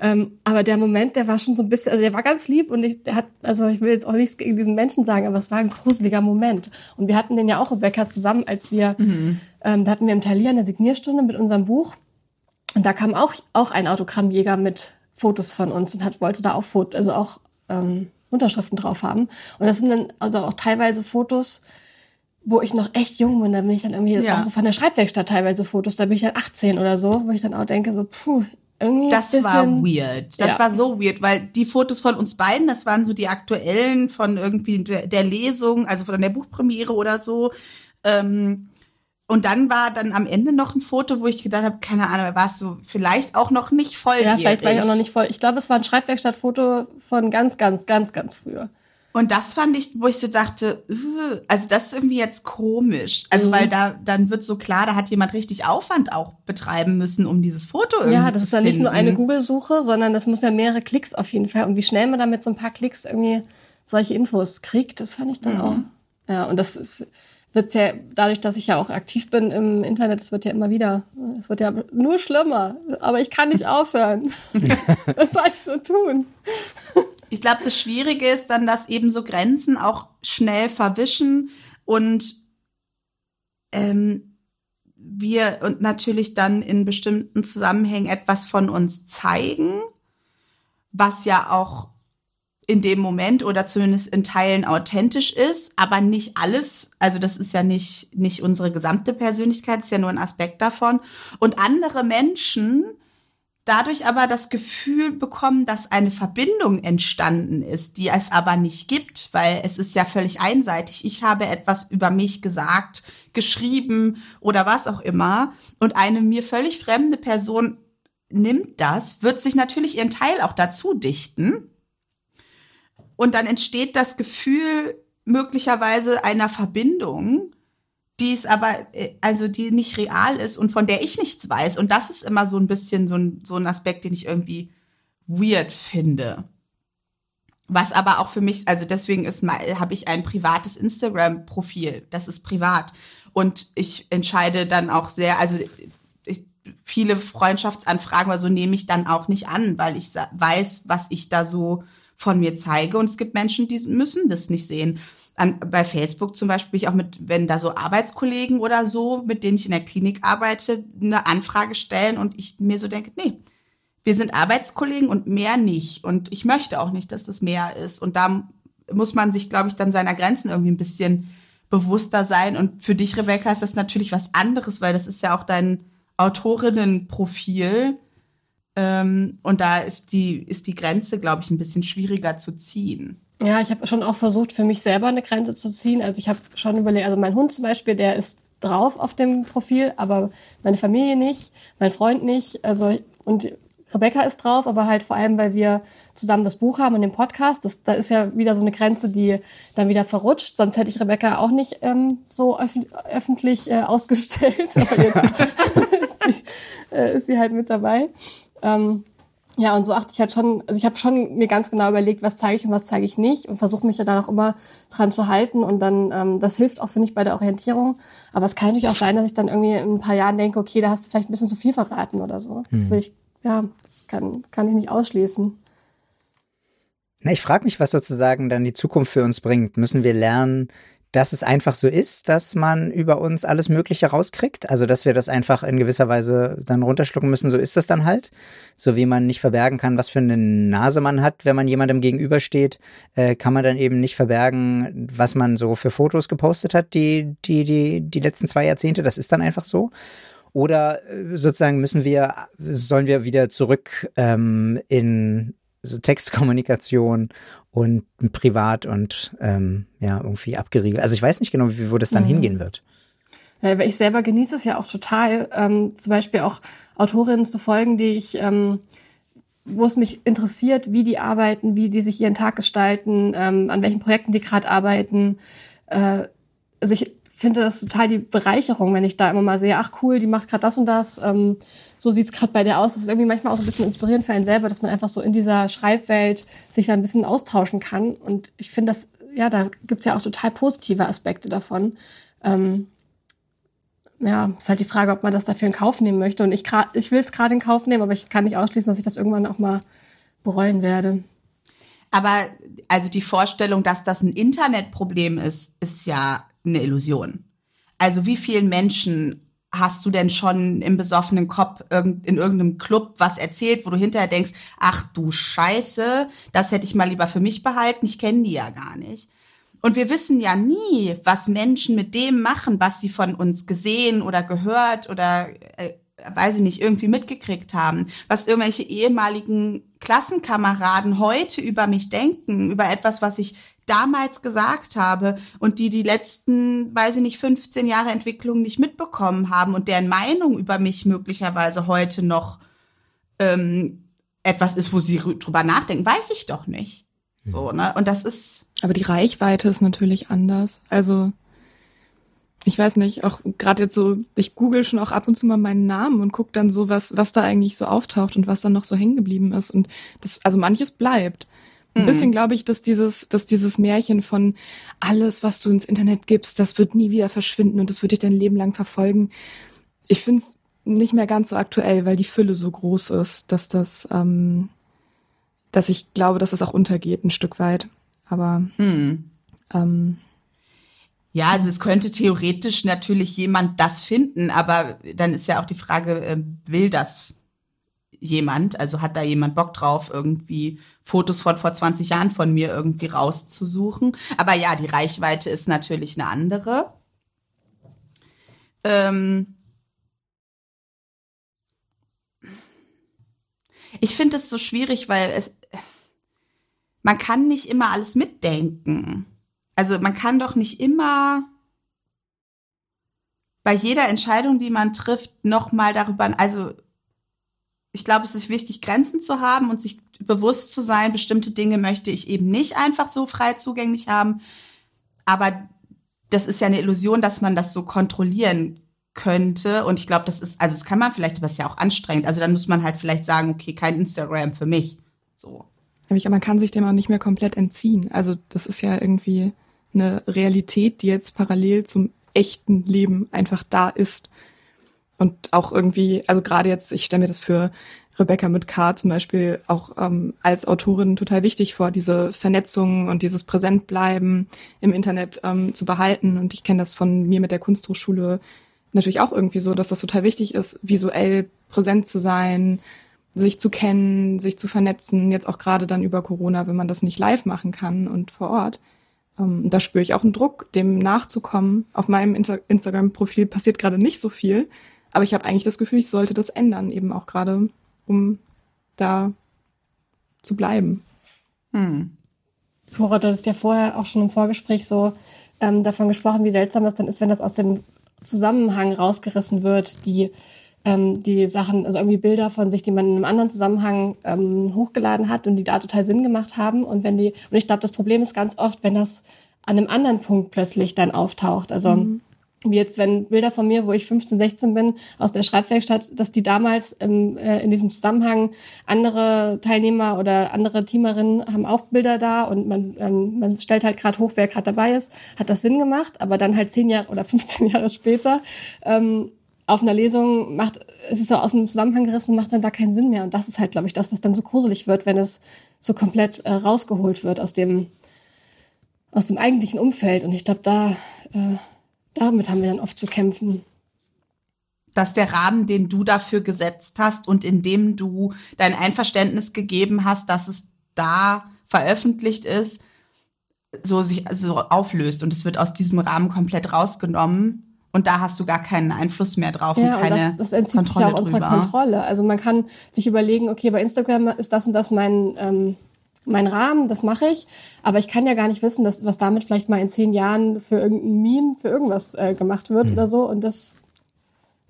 Ähm, aber der Moment, der war schon so ein bisschen, also der war ganz lieb und ich, der hat, also ich will jetzt auch nichts gegen diesen Menschen sagen, aber es war ein gruseliger Moment. Und wir hatten den ja auch, Rebecca, zusammen, als wir, mhm. ähm, da hatten wir im Talier eine Signierstunde mit unserem Buch. Und da kam auch, auch ein Autogrammjäger mit Fotos von uns und hat, wollte da auch Fotos, also auch ähm, Unterschriften drauf haben. Und das sind dann also auch teilweise Fotos, wo ich noch echt jung bin, da bin ich dann irgendwie ja. auch so von der Schreibwerkstatt teilweise Fotos, da bin ich dann 18 oder so, wo ich dann auch denke so, puh, irgendwie das bisschen, war weird. Das ja. war so weird, weil die Fotos von uns beiden, das waren so die aktuellen von irgendwie der Lesung, also von der Buchpremiere oder so. Ähm, und dann war dann am Ende noch ein Foto, wo ich gedacht habe, keine Ahnung, warst du vielleicht auch noch nicht voll. Ja, vielleicht war ich auch noch nicht voll. Ich glaube, es war ein Schreibwerkstattfoto von ganz, ganz, ganz, ganz früher. Und das fand ich, wo ich so dachte, also das ist irgendwie jetzt komisch. Also mhm. weil da dann wird so klar, da hat jemand richtig Aufwand auch betreiben müssen, um dieses Foto irgendwie zu Ja, das ist dann nicht nur eine Google-Suche, sondern das muss ja mehrere Klicks auf jeden Fall. Und wie schnell man damit so ein paar Klicks irgendwie solche Infos kriegt, das fand ich dann mhm. auch. Ja, und das ist, wird ja dadurch, dass ich ja auch aktiv bin im Internet, es wird ja immer wieder, es wird ja nur schlimmer. Aber ich kann nicht aufhören. Was soll ich so tun? Ich glaube, das Schwierige ist dann, dass eben so Grenzen auch schnell verwischen und ähm, wir und natürlich dann in bestimmten Zusammenhängen etwas von uns zeigen, was ja auch in dem Moment oder zumindest in Teilen authentisch ist, aber nicht alles. Also das ist ja nicht, nicht unsere gesamte Persönlichkeit, ist ja nur ein Aspekt davon. Und andere Menschen dadurch aber das Gefühl bekommen, dass eine Verbindung entstanden ist, die es aber nicht gibt, weil es ist ja völlig einseitig. Ich habe etwas über mich gesagt, geschrieben oder was auch immer und eine mir völlig fremde Person nimmt das, wird sich natürlich ihren Teil auch dazu dichten und dann entsteht das Gefühl möglicherweise einer Verbindung, die es aber, äh, also die nicht real ist und von der ich nichts weiß. Und das ist immer so ein bisschen so ein, so ein Aspekt, den ich irgendwie weird finde. Was aber auch für mich, also deswegen ist habe ich ein privates Instagram-Profil. Das ist privat. Und ich entscheide dann auch sehr, also ich, viele Freundschaftsanfragen oder so nehme ich dann auch nicht an, weil ich weiß, was ich da so von mir zeige. Und es gibt Menschen, die müssen das nicht sehen. An, bei Facebook zum Beispiel ich auch mit, wenn da so Arbeitskollegen oder so, mit denen ich in der Klinik arbeite, eine Anfrage stellen und ich mir so denke, nee, wir sind Arbeitskollegen und mehr nicht. Und ich möchte auch nicht, dass das mehr ist. Und da muss man sich, glaube ich, dann seiner Grenzen irgendwie ein bisschen bewusster sein. Und für dich, Rebecca, ist das natürlich was anderes, weil das ist ja auch dein Autorinnenprofil. Ähm, und da ist die, ist die Grenze, glaube ich, ein bisschen schwieriger zu ziehen. Ja, ich habe schon auch versucht, für mich selber eine Grenze zu ziehen. Also ich habe schon überlegt, also mein Hund zum Beispiel, der ist drauf auf dem Profil, aber meine Familie nicht, mein Freund nicht. Also und Rebecca ist drauf, aber halt vor allem, weil wir zusammen das Buch haben und den Podcast. Das, da ist ja wieder so eine Grenze, die dann wieder verrutscht. Sonst hätte ich Rebecca auch nicht ähm, so öf öffentlich äh, ausgestellt. Aber jetzt ist, sie, äh, ist sie halt mit dabei. Ähm, ja, und so achte ich halt schon, also ich habe schon mir ganz genau überlegt, was zeige ich und was zeige ich nicht und versuche mich ja dann auch immer dran zu halten und dann, ähm, das hilft auch, finde ich, bei der Orientierung. Aber es kann natürlich auch sein, dass ich dann irgendwie in ein paar Jahren denke, okay, da hast du vielleicht ein bisschen zu viel verraten oder so. Das hm. will ich, ja, das kann, kann ich nicht ausschließen. Na, ich frage mich, was sozusagen dann die Zukunft für uns bringt. Müssen wir lernen, dass es einfach so ist, dass man über uns alles Mögliche rauskriegt. Also, dass wir das einfach in gewisser Weise dann runterschlucken müssen. So ist das dann halt. So wie man nicht verbergen kann, was für eine Nase man hat, wenn man jemandem gegenübersteht, äh, kann man dann eben nicht verbergen, was man so für Fotos gepostet hat, die, die, die, die letzten zwei Jahrzehnte. Das ist dann einfach so. Oder äh, sozusagen müssen wir, sollen wir wieder zurück ähm, in so Textkommunikation und privat und ähm, ja, irgendwie abgeriegelt. Also ich weiß nicht genau, wie, wo das dann mhm. hingehen wird. Weil ich selber genieße es ja auch total, ähm, zum Beispiel auch Autorinnen zu folgen, die ich, ähm, wo es mich interessiert, wie die arbeiten, wie die sich ihren Tag gestalten, ähm, an welchen Projekten die gerade arbeiten. Äh, also ich finde das total die Bereicherung, wenn ich da immer mal sehe, ach cool, die macht gerade das und das. Ähm, so sieht's gerade bei der aus. Das ist irgendwie manchmal auch so ein bisschen inspirierend für einen selber, dass man einfach so in dieser Schreibwelt sich da ein bisschen austauschen kann. Und ich finde das, ja, da gibt's ja auch total positive Aspekte davon. Ähm, ja, ist halt die Frage, ob man das dafür in Kauf nehmen möchte. Und ich, ich will es gerade in Kauf nehmen, aber ich kann nicht ausschließen, dass ich das irgendwann auch mal bereuen werde. Aber also die Vorstellung, dass das ein Internetproblem ist, ist ja eine Illusion. Also wie vielen Menschen hast du denn schon im besoffenen Kopf in irgendeinem Club was erzählt, wo du hinterher denkst, ach du Scheiße, das hätte ich mal lieber für mich behalten, ich kenne die ja gar nicht. Und wir wissen ja nie, was Menschen mit dem machen, was sie von uns gesehen oder gehört oder, äh, weiß ich nicht, irgendwie mitgekriegt haben. Was irgendwelche ehemaligen Klassenkameraden heute über mich denken, über etwas, was ich damals gesagt habe und die die letzten, weiß ich nicht, 15 Jahre Entwicklung nicht mitbekommen haben und deren Meinung über mich möglicherweise heute noch ähm, etwas ist, wo sie drüber nachdenken, weiß ich doch nicht. So, ne? Und das ist. Aber die Reichweite ist natürlich anders. Also, ich weiß nicht, auch gerade jetzt so, ich google schon auch ab und zu mal meinen Namen und gucke dann so, was, was da eigentlich so auftaucht und was dann noch so hängen geblieben ist. Und das, also manches bleibt. Ein bisschen glaube ich, dass dieses, dass dieses Märchen von alles, was du ins Internet gibst, das wird nie wieder verschwinden und das wird dich dein Leben lang verfolgen. Ich finde es nicht mehr ganz so aktuell, weil die Fülle so groß ist, dass das, ähm, dass ich glaube, dass es das auch untergeht ein Stück weit. Aber hm. ähm, ja, also es könnte theoretisch natürlich jemand das finden, aber dann ist ja auch die Frage, äh, will das jemand? Also hat da jemand Bock drauf, irgendwie Fotos von vor 20 Jahren von mir irgendwie rauszusuchen? Aber ja, die Reichweite ist natürlich eine andere. Ähm ich finde es so schwierig, weil es, man kann nicht immer alles mitdenken. Also man kann doch nicht immer bei jeder Entscheidung, die man trifft, nochmal darüber, also ich glaube, es ist wichtig, Grenzen zu haben und sich bewusst zu sein, bestimmte Dinge möchte ich eben nicht einfach so frei zugänglich haben. Aber das ist ja eine Illusion, dass man das so kontrollieren könnte. Und ich glaube, das ist, also das kann man vielleicht, aber es ist ja auch anstrengend. Also dann muss man halt vielleicht sagen, okay, kein Instagram für mich. So. Aber man kann sich dem auch nicht mehr komplett entziehen. Also das ist ja irgendwie eine Realität, die jetzt parallel zum echten Leben einfach da ist. Und auch irgendwie, also gerade jetzt, ich stelle mir das für Rebecca mit K zum Beispiel auch ähm, als Autorin total wichtig vor, diese Vernetzung und dieses Präsentbleiben im Internet ähm, zu behalten. Und ich kenne das von mir mit der Kunsthochschule natürlich auch irgendwie so, dass das total wichtig ist, visuell präsent zu sein, sich zu kennen, sich zu vernetzen, jetzt auch gerade dann über Corona, wenn man das nicht live machen kann und vor Ort. Ähm, da spüre ich auch einen Druck, dem nachzukommen. Auf meinem Insta Instagram-Profil passiert gerade nicht so viel, aber ich habe eigentlich das Gefühl, ich sollte das ändern, eben auch gerade, um da zu bleiben. Hm. Flora, du hast ja vorher auch schon im Vorgespräch so ähm, davon gesprochen, wie seltsam das dann ist, wenn das aus dem Zusammenhang rausgerissen wird, die ähm, die Sachen, also irgendwie Bilder von sich, die man in einem anderen Zusammenhang ähm, hochgeladen hat und die da total Sinn gemacht haben. Und wenn die, und ich glaube, das Problem ist ganz oft, wenn das an einem anderen Punkt plötzlich dann auftaucht. Also mhm. wie jetzt, wenn Bilder von mir, wo ich 15, 16 bin, aus der Schreibwerkstatt, dass die damals im, äh, in diesem Zusammenhang andere Teilnehmer oder andere Teamerinnen haben auch Bilder da und man, ähm, man stellt halt gerade hoch, wer gerade dabei ist, hat das Sinn gemacht, aber dann halt zehn Jahre oder 15 Jahre später ähm, auf einer Lesung macht, es ist so aus dem Zusammenhang gerissen und macht dann da keinen Sinn mehr. Und das ist halt, glaube ich, das, was dann so gruselig wird, wenn es so komplett äh, rausgeholt wird aus dem, aus dem eigentlichen Umfeld. Und ich glaube, da, äh, damit haben wir dann oft zu kämpfen. Dass der Rahmen, den du dafür gesetzt hast und in dem du dein Einverständnis gegeben hast, dass es da veröffentlicht ist, so sich so auflöst und es wird aus diesem Rahmen komplett rausgenommen und da hast du gar keinen Einfluss mehr drauf ja, und keine das, das entzieht Kontrolle sich auch unserer Kontrolle. Also man kann sich überlegen, okay, bei Instagram ist das und das mein, ähm, mein Rahmen, das mache ich, aber ich kann ja gar nicht wissen, dass, was damit vielleicht mal in zehn Jahren für irgendein Meme, für irgendwas äh, gemacht wird mhm. oder so. Und das,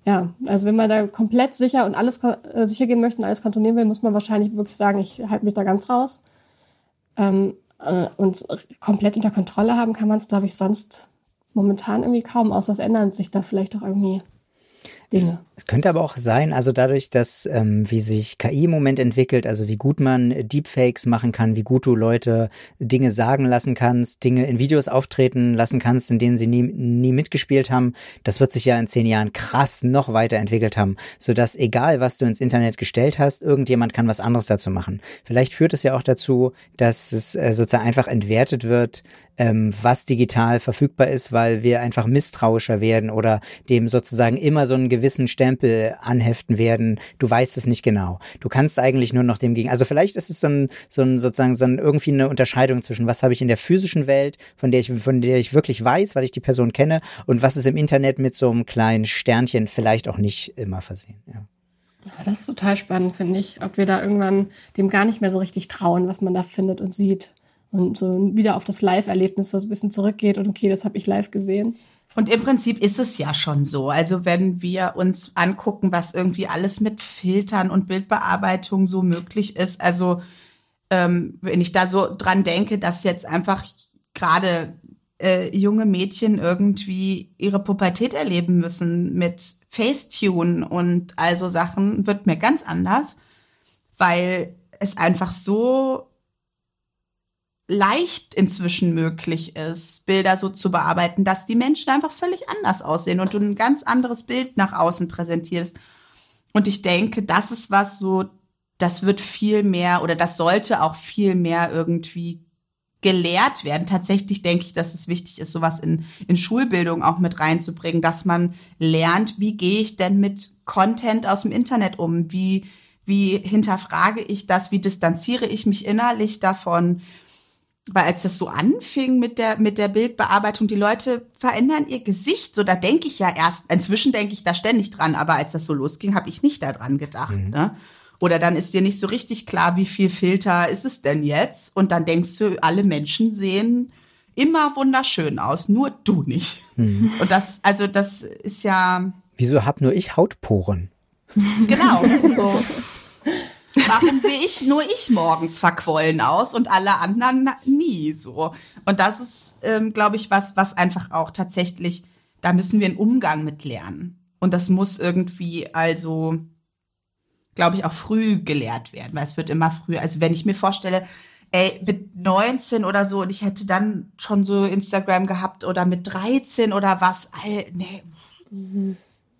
ja, also wenn man da komplett sicher und alles äh, sicher gehen möchte und alles kontrollieren will, muss man wahrscheinlich wirklich sagen, ich halte mich da ganz raus. Ähm, äh, und komplett unter Kontrolle haben kann man es, glaube ich, sonst momentan irgendwie kaum, außer es ändern sich da vielleicht auch irgendwie Dinge. Es könnte aber auch sein, also dadurch, dass ähm, wie sich KI im Moment entwickelt, also wie gut man Deepfakes machen kann, wie gut du Leute Dinge sagen lassen kannst, Dinge in Videos auftreten lassen kannst, in denen sie nie, nie mitgespielt haben, das wird sich ja in zehn Jahren krass noch weiterentwickelt haben, sodass egal, was du ins Internet gestellt hast, irgendjemand kann was anderes dazu machen. Vielleicht führt es ja auch dazu, dass es äh, sozusagen einfach entwertet wird, ähm, was digital verfügbar ist, weil wir einfach misstrauischer werden oder dem sozusagen immer so einen gewissen Stern Stempel anheften werden. Du weißt es nicht genau. Du kannst eigentlich nur noch dem gegen. Also vielleicht ist es so ein, so ein sozusagen so ein, irgendwie eine Unterscheidung zwischen was habe ich in der physischen Welt, von der ich, von der ich wirklich weiß, weil ich die Person kenne, und was ist im Internet mit so einem kleinen Sternchen vielleicht auch nicht immer versehen. Ja. Das ist total spannend, finde ich, ob wir da irgendwann dem gar nicht mehr so richtig trauen, was man da findet und sieht. Und so wieder auf das Live-Erlebnis so ein bisschen zurückgeht und okay, das habe ich live gesehen. Und im Prinzip ist es ja schon so. Also wenn wir uns angucken, was irgendwie alles mit Filtern und Bildbearbeitung so möglich ist, also ähm, wenn ich da so dran denke, dass jetzt einfach gerade äh, junge Mädchen irgendwie ihre Pubertät erleben müssen mit Facetune und also Sachen, wird mir ganz anders, weil es einfach so leicht inzwischen möglich ist, Bilder so zu bearbeiten, dass die Menschen einfach völlig anders aussehen und du ein ganz anderes Bild nach außen präsentierst. Und ich denke, das ist was so, das wird viel mehr oder das sollte auch viel mehr irgendwie gelehrt werden. Tatsächlich denke ich, dass es wichtig ist, sowas in, in Schulbildung auch mit reinzubringen, dass man lernt, wie gehe ich denn mit Content aus dem Internet um? Wie, wie hinterfrage ich das? Wie distanziere ich mich innerlich davon? Weil als das so anfing mit der, mit der Bildbearbeitung, die Leute verändern ihr Gesicht. So, da denke ich ja erst, inzwischen denke ich da ständig dran, aber als das so losging, habe ich nicht daran gedacht. Mhm. Ne? Oder dann ist dir nicht so richtig klar, wie viel Filter ist es denn jetzt? Und dann denkst du, alle Menschen sehen immer wunderschön aus, nur du nicht. Mhm. Und das, also das ist ja. Wieso hab nur ich Hautporen? Genau, so. Warum sehe ich nur ich morgens verquollen aus und alle anderen nie so? Und das ist, ähm, glaube ich, was, was einfach auch tatsächlich, da müssen wir einen Umgang mit lernen. Und das muss irgendwie also glaube ich, auch früh gelehrt werden, weil es wird immer früh. Also wenn ich mir vorstelle, ey, mit 19 oder so und ich hätte dann schon so Instagram gehabt oder mit 13 oder was, ey, nee. Mhm.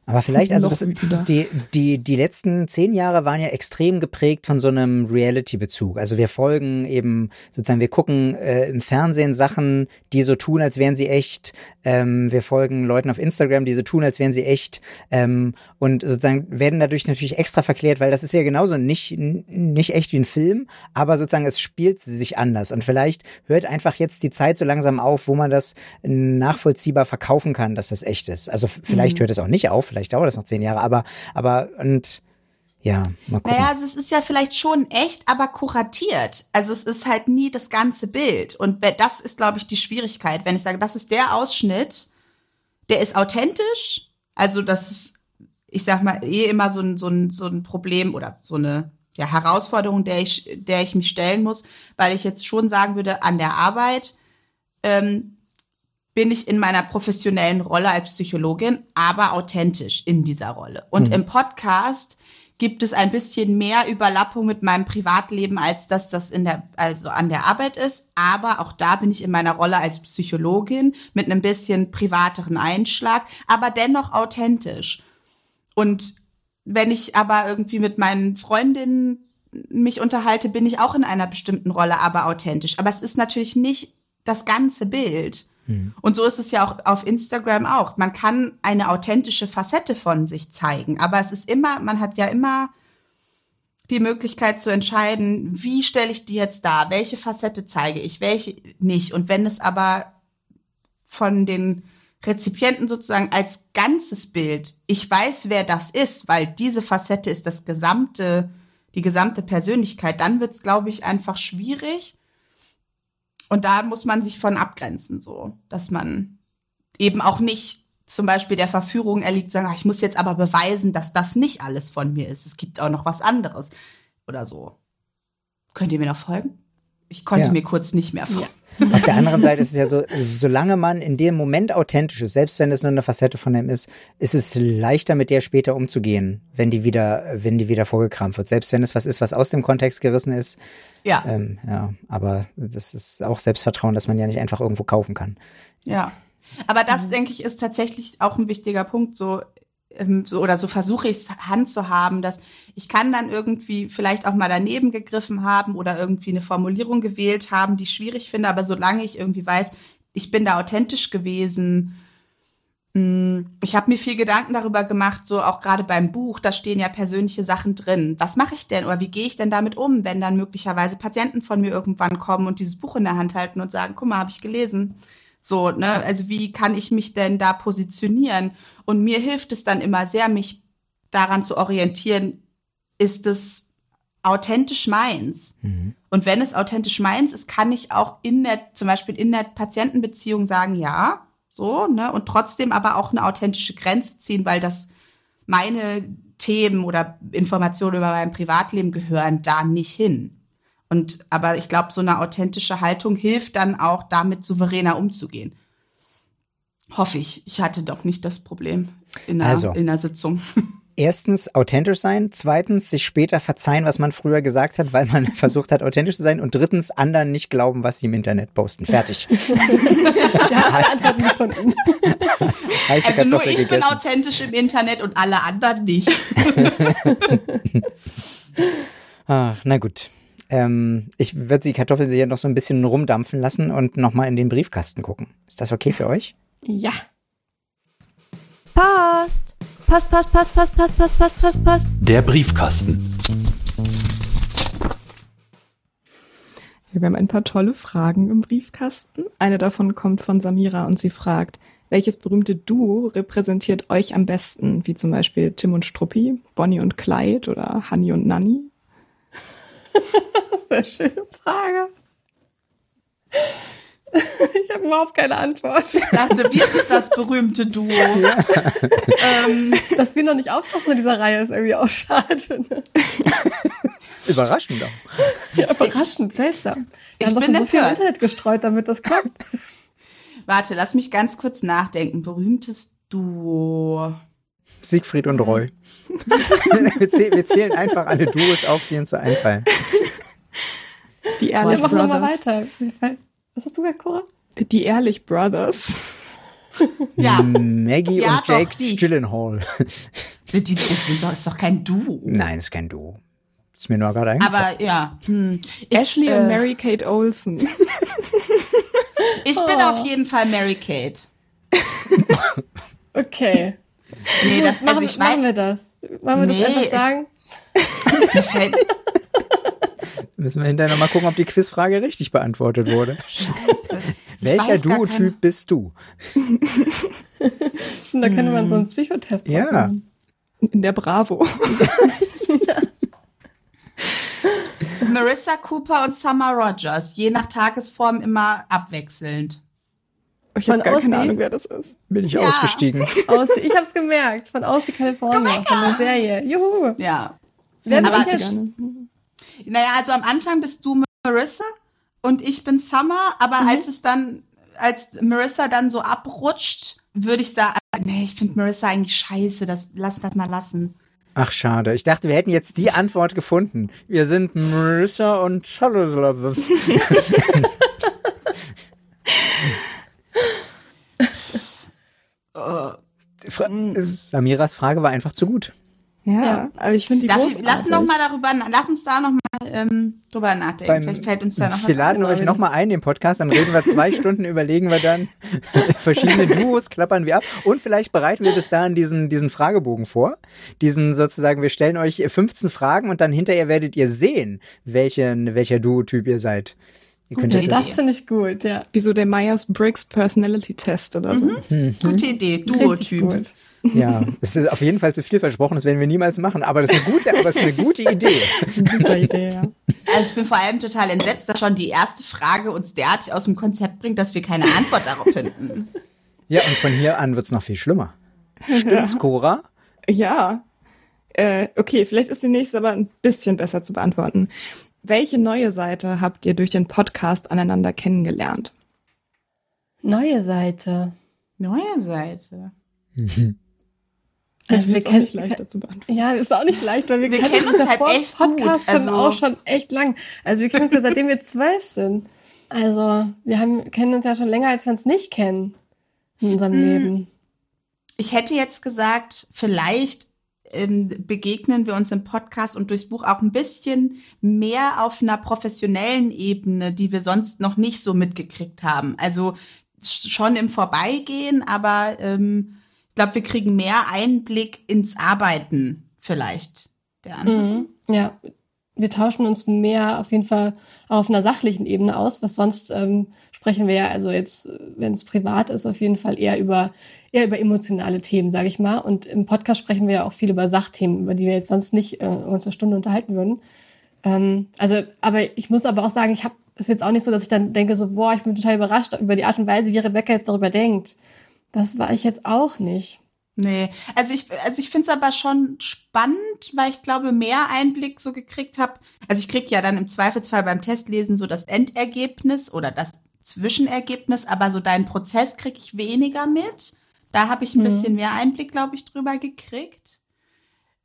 Aber vielleicht, also das, die, die, die letzten zehn Jahre waren ja extrem geprägt von so einem Reality-Bezug. Also wir folgen eben, sozusagen, wir gucken äh, im Fernsehen Sachen, die so tun, als wären sie echt. Ähm, wir folgen Leuten auf Instagram, die so tun, als wären sie echt. Ähm, und sozusagen werden dadurch natürlich extra verklärt, weil das ist ja genauso nicht, nicht echt wie ein Film, aber sozusagen es spielt sich anders. Und vielleicht hört einfach jetzt die Zeit so langsam auf, wo man das nachvollziehbar verkaufen kann, dass das echt ist. Also vielleicht mhm. hört es auch nicht auf, vielleicht dauert das noch zehn Jahre, aber, aber, und, ja, mal gucken. Naja, also es ist ja vielleicht schon echt, aber kuratiert. Also es ist halt nie das ganze Bild. Und das ist, glaube ich, die Schwierigkeit. Wenn ich sage, das ist der Ausschnitt, der ist authentisch. Also das ist, ich sag mal, eh immer so ein, so ein, so ein Problem oder so eine ja, Herausforderung, der ich, der ich mich stellen muss, weil ich jetzt schon sagen würde, an der Arbeit ähm, bin ich in meiner professionellen Rolle als Psychologin, aber authentisch in dieser Rolle. Und mhm. im Podcast gibt es ein bisschen mehr Überlappung mit meinem Privatleben, als dass das in der, also an der Arbeit ist. Aber auch da bin ich in meiner Rolle als Psychologin mit einem bisschen privateren Einschlag, aber dennoch authentisch. Und wenn ich aber irgendwie mit meinen Freundinnen mich unterhalte, bin ich auch in einer bestimmten Rolle, aber authentisch. Aber es ist natürlich nicht das ganze Bild. Mhm. Und so ist es ja auch auf Instagram auch. Man kann eine authentische Facette von sich zeigen, aber es ist immer, man hat ja immer die Möglichkeit zu entscheiden, wie stelle ich die jetzt dar, welche Facette zeige ich, welche nicht. Und wenn es aber von den Rezipienten sozusagen als ganzes Bild, ich weiß, wer das ist, weil diese Facette ist das gesamte, die gesamte Persönlichkeit, dann wird es, glaube ich, einfach schwierig. Und da muss man sich von abgrenzen, so, dass man eben auch nicht zum Beispiel der Verführung erliegt, sagen, ach, ich muss jetzt aber beweisen, dass das nicht alles von mir ist. Es gibt auch noch was anderes oder so. Könnt ihr mir noch folgen? Ich konnte ja. mir kurz nicht mehr folgen. Auf der anderen Seite ist es ja so, solange man in dem Moment authentisch ist, selbst wenn es nur eine Facette von ihm ist, ist es leichter mit der später umzugehen, wenn die wieder, wenn die wieder vorgekramt wird. Selbst wenn es was ist, was aus dem Kontext gerissen ist. Ja. Ähm, ja, aber das ist auch Selbstvertrauen, dass man ja nicht einfach irgendwo kaufen kann. Ja. Aber das, denke ich, ist tatsächlich auch ein wichtiger Punkt. So, so oder so versuche ich es Hand zu haben, dass ich kann dann irgendwie vielleicht auch mal daneben gegriffen haben oder irgendwie eine Formulierung gewählt haben, die ich schwierig finde, aber solange ich irgendwie weiß, ich bin da authentisch gewesen, mm, ich habe mir viel Gedanken darüber gemacht, so auch gerade beim Buch, da stehen ja persönliche Sachen drin. Was mache ich denn oder wie gehe ich denn damit um, wenn dann möglicherweise Patienten von mir irgendwann kommen und dieses Buch in der Hand halten und sagen, guck mal, habe ich gelesen. So, ne, also wie kann ich mich denn da positionieren? Und mir hilft es dann immer sehr, mich daran zu orientieren, ist es authentisch meins? Mhm. Und wenn es authentisch meins ist, kann ich auch in der, zum Beispiel in der Patientenbeziehung sagen, ja, so, ne, und trotzdem aber auch eine authentische Grenze ziehen, weil das meine Themen oder Informationen über mein Privatleben gehören da nicht hin. Und aber ich glaube, so eine authentische Haltung hilft dann auch, damit souveräner umzugehen. Hoffe ich. Ich hatte doch nicht das Problem in einer, also, in einer Sitzung. erstens authentisch sein, zweitens sich später verzeihen, was man früher gesagt hat, weil man versucht hat, authentisch zu sein und drittens anderen nicht glauben, was sie im Internet posten. Fertig. ja, von also nur ich gegessen. bin authentisch im Internet und alle anderen nicht. Ach, na gut. Ähm, ich würde die Kartoffel hier noch so ein bisschen rumdampfen lassen und nochmal in den Briefkasten gucken. Ist das okay für euch? Ja. Post! Post, Post, Post, Post, Post, Post, Post, Post, Post. Der Briefkasten. Wir haben ein paar tolle Fragen im Briefkasten. Eine davon kommt von Samira und sie fragt, welches berühmte Duo repräsentiert euch am besten? Wie zum Beispiel Tim und Struppi, Bonnie und Clyde oder Honey und Nanny? das ist eine schöne Frage. Ich habe überhaupt keine Antwort. Ich dachte, wir sind das berühmte Duo. Ja. ähm, dass wir noch nicht auftauchen in dieser Reihe ist irgendwie auch schade. Ne? Überraschend auch. Ja, überraschend, seltsam. Wir ich haben doch schon so viel Internet gestreut, damit das klappt. Warte, lass mich ganz kurz nachdenken. Berühmtes Duo. Siegfried und Roy. wir, zäh wir, zählen einfach alle Duos auf, die uns so einfallen. Die Ehrlich Brothers. Mach mal weiter. Was hast du gesagt, Cora? Die Ehrlich Brothers. ja. Maggie ja, und Jake doch, Gyllenhaal. Sind die, das, sind doch, ist doch kein Duo. Nein, ist kein Duo. Ist mir nur gerade eingefallen. Aber ja. Hm. Ich, Ashley äh, und Mary Kate Olsen. ich bin oh. auf jeden Fall Mary Kate. okay. Nee, das, also machen, ich machen wir das. Wollen wir nee, das einfach sagen? Müssen wir hinterher nochmal gucken, ob die Quizfrage richtig beantwortet wurde. Scheiße. Welcher Duo-Typ bist du? Stimmt, da könnte man so einen Psychotest ja. machen. In der Bravo. Marissa Cooper und Summer Rogers, je nach Tagesform immer abwechselnd. Ich habe gar Aussie? keine Ahnung, wer das ist. Bin ich ja. ausgestiegen. Aussie, ich habe es gemerkt, von Aussie, Kalifornien, oh von der Serie. Juhu. Ja. Wer Aber jetzt? Naja, also am Anfang bist du Marissa und ich bin Summer, aber mhm. als es dann, als Marissa dann so abrutscht, würde ich sagen, nee, ich finde Marissa eigentlich scheiße, das lass das mal lassen. Ach, schade. Ich dachte, wir hätten jetzt die Antwort gefunden. Wir sind Marissa und Samiras Frage war einfach zu gut. Ja, ja. aber ich finde die Darf ich, lass noch mal darüber, lass uns da noch mal ähm, drüber nachdenken. Beim, Vielleicht fällt uns da noch was Wir laden euch noch mal ein, den Podcast, dann reden wir zwei Stunden, überlegen wir dann verschiedene Duos, klappern wir ab und vielleicht bereiten wir bis dahin diesen, diesen Fragebogen vor. Diesen sozusagen, wir stellen euch 15 Fragen und dann hinterher werdet ihr sehen, welchen, welcher Duotyp ihr seid. Gute Idee. Das finde ich gut, ja. Wie so der Myers-Briggs Personality Test oder so. Mhm. Mhm. Gute Idee, Duotyp. Ja, es ist auf jeden Fall zu viel versprochen, das werden wir niemals machen, aber das ist eine gute, aber es ist eine gute Idee. Super Idee, ja. Also ich bin vor allem total entsetzt, dass schon die erste Frage uns derartig aus dem Konzept bringt, dass wir keine Antwort darauf finden. Ja, und von hier an wird es noch viel schlimmer. Stimmt's, Cora? Ja. Äh, okay, vielleicht ist die nächste aber ein bisschen besser zu beantworten. Welche neue Seite habt ihr durch den Podcast aneinander kennengelernt? Neue Seite. Neue Seite. Also wir kennen nicht leichter zu beantworten. Ja, ist auch nicht leicht, weil wir, wir kennen uns halt echt Podcast gut. Also schon auch schon echt lang. Also wir kennen uns ja seitdem wir zwölf sind. Also wir haben, kennen uns ja schon länger, als wir uns nicht kennen in unserem hm. Leben. Ich hätte jetzt gesagt, vielleicht begegnen wir uns im Podcast und durchs Buch auch ein bisschen mehr auf einer professionellen Ebene, die wir sonst noch nicht so mitgekriegt haben. Also schon im Vorbeigehen, aber ähm, ich glaube, wir kriegen mehr Einblick ins Arbeiten vielleicht der anderen. Mhm, ja, wir tauschen uns mehr auf jeden Fall auf einer sachlichen Ebene aus, was sonst ähm, sprechen wir ja, also jetzt, wenn es privat ist, auf jeden Fall eher über eher über emotionale Themen, sage ich mal. Und im Podcast sprechen wir ja auch viel über Sachthemen, über die wir jetzt sonst nicht äh, uns eine Stunde unterhalten würden. Ähm, also, aber ich muss aber auch sagen, ich habe es jetzt auch nicht so, dass ich dann denke so, boah, ich bin total überrascht über die Art und Weise, wie Rebecca jetzt darüber denkt. Das war ich jetzt auch nicht. Nee, also ich, also ich finde es aber schon spannend, weil ich glaube, mehr Einblick so gekriegt habe. Also ich kriege ja dann im Zweifelsfall beim Testlesen so das Endergebnis oder das Zwischenergebnis, aber so deinen Prozess kriege ich weniger mit. Da habe ich ein mhm. bisschen mehr Einblick, glaube ich, drüber gekriegt.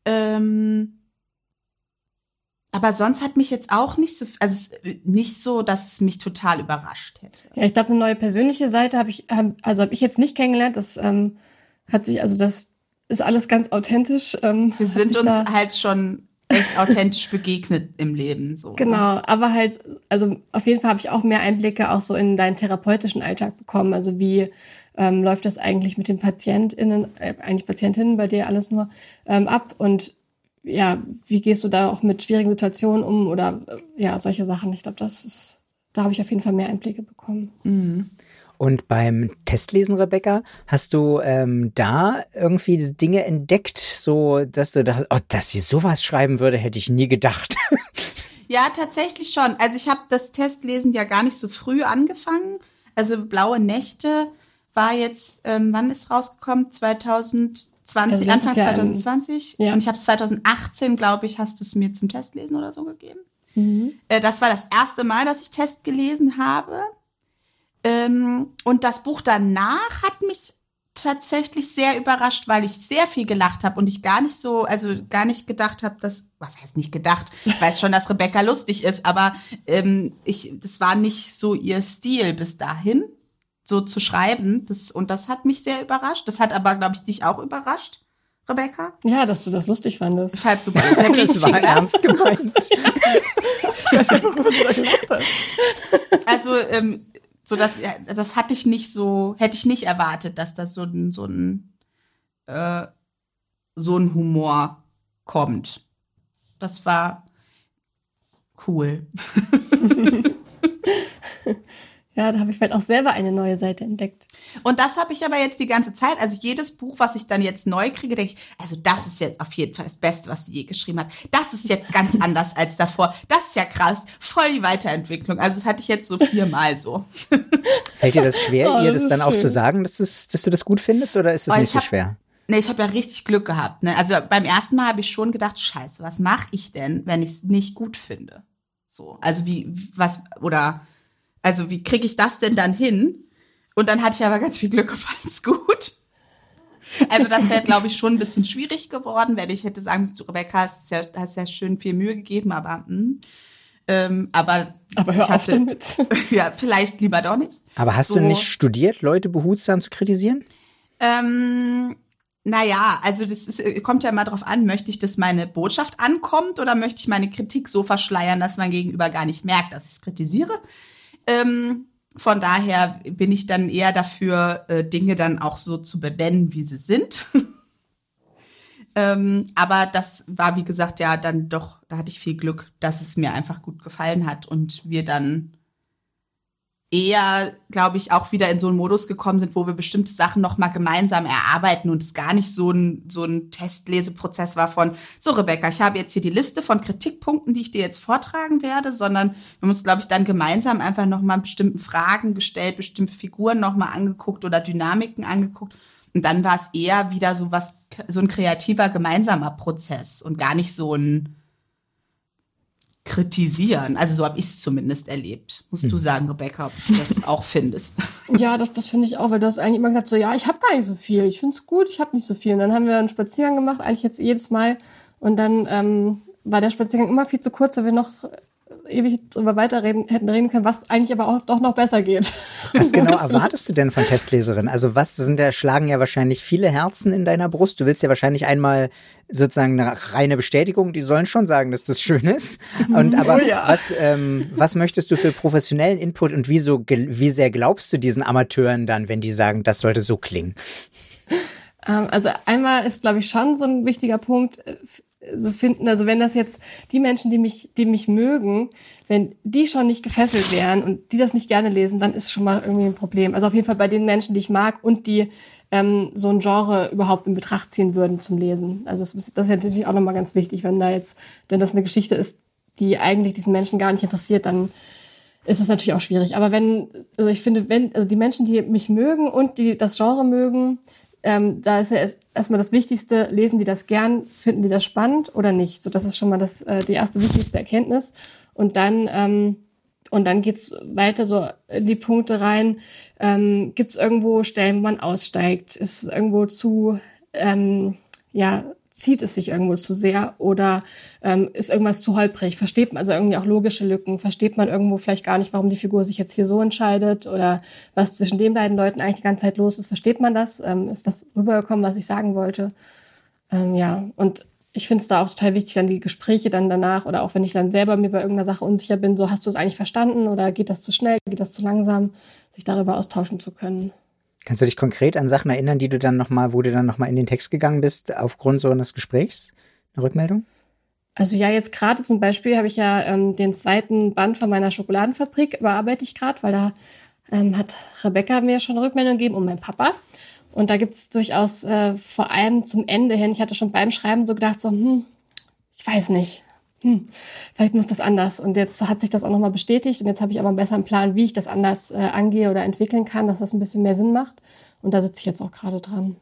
Ähm, aber sonst hat mich jetzt auch nicht so, also nicht so, dass es mich total überrascht hätte. Ja, ich glaube, eine neue persönliche Seite habe ich, hab, also habe ich jetzt nicht kennengelernt. Das ähm, hat sich, also das ist alles ganz authentisch. Ähm, Wir sind uns halt schon echt authentisch begegnet im Leben. So. Ne? Genau, aber halt, also auf jeden Fall habe ich auch mehr Einblicke auch so in deinen therapeutischen Alltag bekommen. Also wie ähm, läuft das eigentlich mit den PatientInnen, äh, eigentlich Patientinnen bei dir alles nur ähm, ab und ja, wie gehst du da auch mit schwierigen Situationen um oder äh, ja, solche Sachen. Ich glaube, das ist, da habe ich auf jeden Fall mehr Einblicke bekommen. Mhm. Und beim Testlesen, Rebecca, hast du ähm, da irgendwie Dinge entdeckt, so dass du dachtest, oh, dass sie sowas schreiben würde, hätte ich nie gedacht. Ja, tatsächlich schon. Also ich habe das Testlesen ja gar nicht so früh angefangen. Also Blaue Nächte war jetzt, ähm, wann ist rausgekommen? 2000 20, also Anfang 2020. Ja. Und ich habe es 2018, glaube ich, hast du es mir zum Testlesen oder so gegeben. Mhm. Äh, das war das erste Mal, dass ich Test gelesen habe. Ähm, und das Buch danach hat mich tatsächlich sehr überrascht, weil ich sehr viel gelacht habe und ich gar nicht so, also gar nicht gedacht habe, dass, was heißt nicht gedacht? Ich weiß schon, dass Rebecca lustig ist, aber ähm, ich, das war nicht so ihr Stil bis dahin so zu schreiben. Das, und das hat mich sehr überrascht. Das hat aber, glaube ich, dich auch überrascht, Rebecca. Ja, dass du das lustig fandest. Fand super. Das, das war ernst gemeint. also, ähm, so das, das hatte ich nicht so, hätte ich nicht erwartet, dass das so ein, so ein, äh, so ein Humor kommt. Das war cool. Ja, da habe ich vielleicht auch selber eine neue Seite entdeckt. Und das habe ich aber jetzt die ganze Zeit. Also jedes Buch, was ich dann jetzt neu kriege, denke ich, also das ist jetzt auf jeden Fall das Beste, was sie je geschrieben hat. Das ist jetzt ganz anders als davor. Das ist ja krass. Voll die Weiterentwicklung. Also das hatte ich jetzt so viermal so. Fällt dir das schwer, oh, ihr das, das dann schön. auch zu sagen, dass, das, dass du das gut findest oder ist es nicht so schwer? Nee, ich habe ja richtig Glück gehabt. Ne? Also beim ersten Mal habe ich schon gedacht, scheiße, was mache ich denn, wenn ich es nicht gut finde? So, also wie, was, oder also wie kriege ich das denn dann hin? Und dann hatte ich aber ganz viel Glück und fand es gut. Also das wäre, glaube ich, schon ein bisschen schwierig geworden, wenn ich hätte sagen müssen, Rebecca, hast ja, hast ja schön viel Mühe gegeben, aber hm, ähm, aber, aber hör hatte, auf damit. ja, vielleicht lieber doch nicht. Aber hast so, du nicht studiert, Leute behutsam zu kritisieren? Ähm, naja, also das ist, kommt ja immer drauf an, möchte ich, dass meine Botschaft ankommt oder möchte ich meine Kritik so verschleiern, dass man gegenüber gar nicht merkt, dass ich es kritisiere? Ähm, von daher bin ich dann eher dafür, äh, Dinge dann auch so zu benennen, wie sie sind. ähm, aber das war, wie gesagt, ja dann doch, da hatte ich viel Glück, dass es mir einfach gut gefallen hat und wir dann eher, glaube ich, auch wieder in so einen Modus gekommen sind, wo wir bestimmte Sachen nochmal gemeinsam erarbeiten und es gar nicht so ein, so ein Testleseprozess war von, so Rebecca, ich habe jetzt hier die Liste von Kritikpunkten, die ich dir jetzt vortragen werde, sondern wir haben uns, glaube ich, dann gemeinsam einfach nochmal bestimmten Fragen gestellt, bestimmte Figuren nochmal angeguckt oder Dynamiken angeguckt. Und dann war es eher wieder so was, so ein kreativer gemeinsamer Prozess und gar nicht so ein, kritisieren. Also so habe ich es zumindest erlebt. Musst hm. du sagen, Rebecca, ob du das auch findest. Ja, das, das finde ich auch, weil du hast eigentlich immer gesagt, so ja, ich habe gar nicht so viel. Ich finde es gut, ich habe nicht so viel. Und dann haben wir einen Spaziergang gemacht, eigentlich jetzt jedes Mal. Und dann ähm, war der Spaziergang immer viel zu kurz, weil wir noch ewig darüber weiterreden hätten reden können, was eigentlich aber auch doch noch besser geht. Was genau erwartest du denn von Testleserinnen? Also was sind da schlagen ja wahrscheinlich viele Herzen in deiner Brust. Du willst ja wahrscheinlich einmal sozusagen eine reine Bestätigung. Die sollen schon sagen, dass das schön ist. Und aber oh ja. was ähm, was möchtest du für professionellen Input und wieso wie sehr glaubst du diesen Amateuren dann, wenn die sagen, das sollte so klingen? Ähm, also einmal ist, glaube ich, schon so ein wichtiger Punkt, äh, so finden, also wenn das jetzt die Menschen, die mich, die mich mögen, wenn die schon nicht gefesselt wären und die das nicht gerne lesen, dann ist schon mal irgendwie ein Problem. Also auf jeden Fall bei den Menschen, die ich mag und die ähm, so ein Genre überhaupt in Betracht ziehen würden zum Lesen. Also das ist, das ist natürlich auch nochmal ganz wichtig, wenn da jetzt, wenn das eine Geschichte ist, die eigentlich diesen Menschen gar nicht interessiert, dann ist es natürlich auch schwierig. Aber wenn, also ich finde, wenn, also die Menschen, die mich mögen und die das Genre mögen, ähm, da ist ja erst, erstmal das Wichtigste, lesen die das gern, finden die das spannend oder nicht. So, das ist schon mal das, äh, die erste wichtigste Erkenntnis. Und dann, ähm, und dann geht's weiter so in die Punkte rein. Ähm, Gibt es irgendwo Stellen, wo man aussteigt? Ist es irgendwo zu, ähm, ja, zieht es sich irgendwo zu sehr oder ähm, ist irgendwas zu holprig? Versteht man also irgendwie auch logische Lücken? Versteht man irgendwo vielleicht gar nicht, warum die Figur sich jetzt hier so entscheidet oder was zwischen den beiden Leuten eigentlich die ganze Zeit los ist? Versteht man das? Ähm, ist das rübergekommen, was ich sagen wollte? Ähm, ja, und ich finde es da auch total wichtig, dann die Gespräche dann danach oder auch wenn ich dann selber mir bei irgendeiner Sache unsicher bin, so hast du es eigentlich verstanden oder geht das zu schnell, geht das zu langsam, sich darüber austauschen zu können. Kannst du dich konkret an Sachen erinnern, die du dann nochmal, wo du dann nochmal in den Text gegangen bist, aufgrund so eines Gesprächs? Eine Rückmeldung? Also ja, jetzt gerade zum Beispiel habe ich ja ähm, den zweiten Band von meiner Schokoladenfabrik überarbeite ich gerade, weil da ähm, hat Rebecca mir schon eine Rückmeldung gegeben und mein Papa. Und da gibt's durchaus äh, vor allem zum Ende hin, ich hatte schon beim Schreiben so gedacht, so, hm, ich weiß nicht, hm, vielleicht muss das anders. Und jetzt hat sich das auch nochmal bestätigt und jetzt habe ich aber einen besseren Plan, wie ich das anders äh, angehe oder entwickeln kann, dass das ein bisschen mehr Sinn macht. Und da sitze ich jetzt auch gerade dran.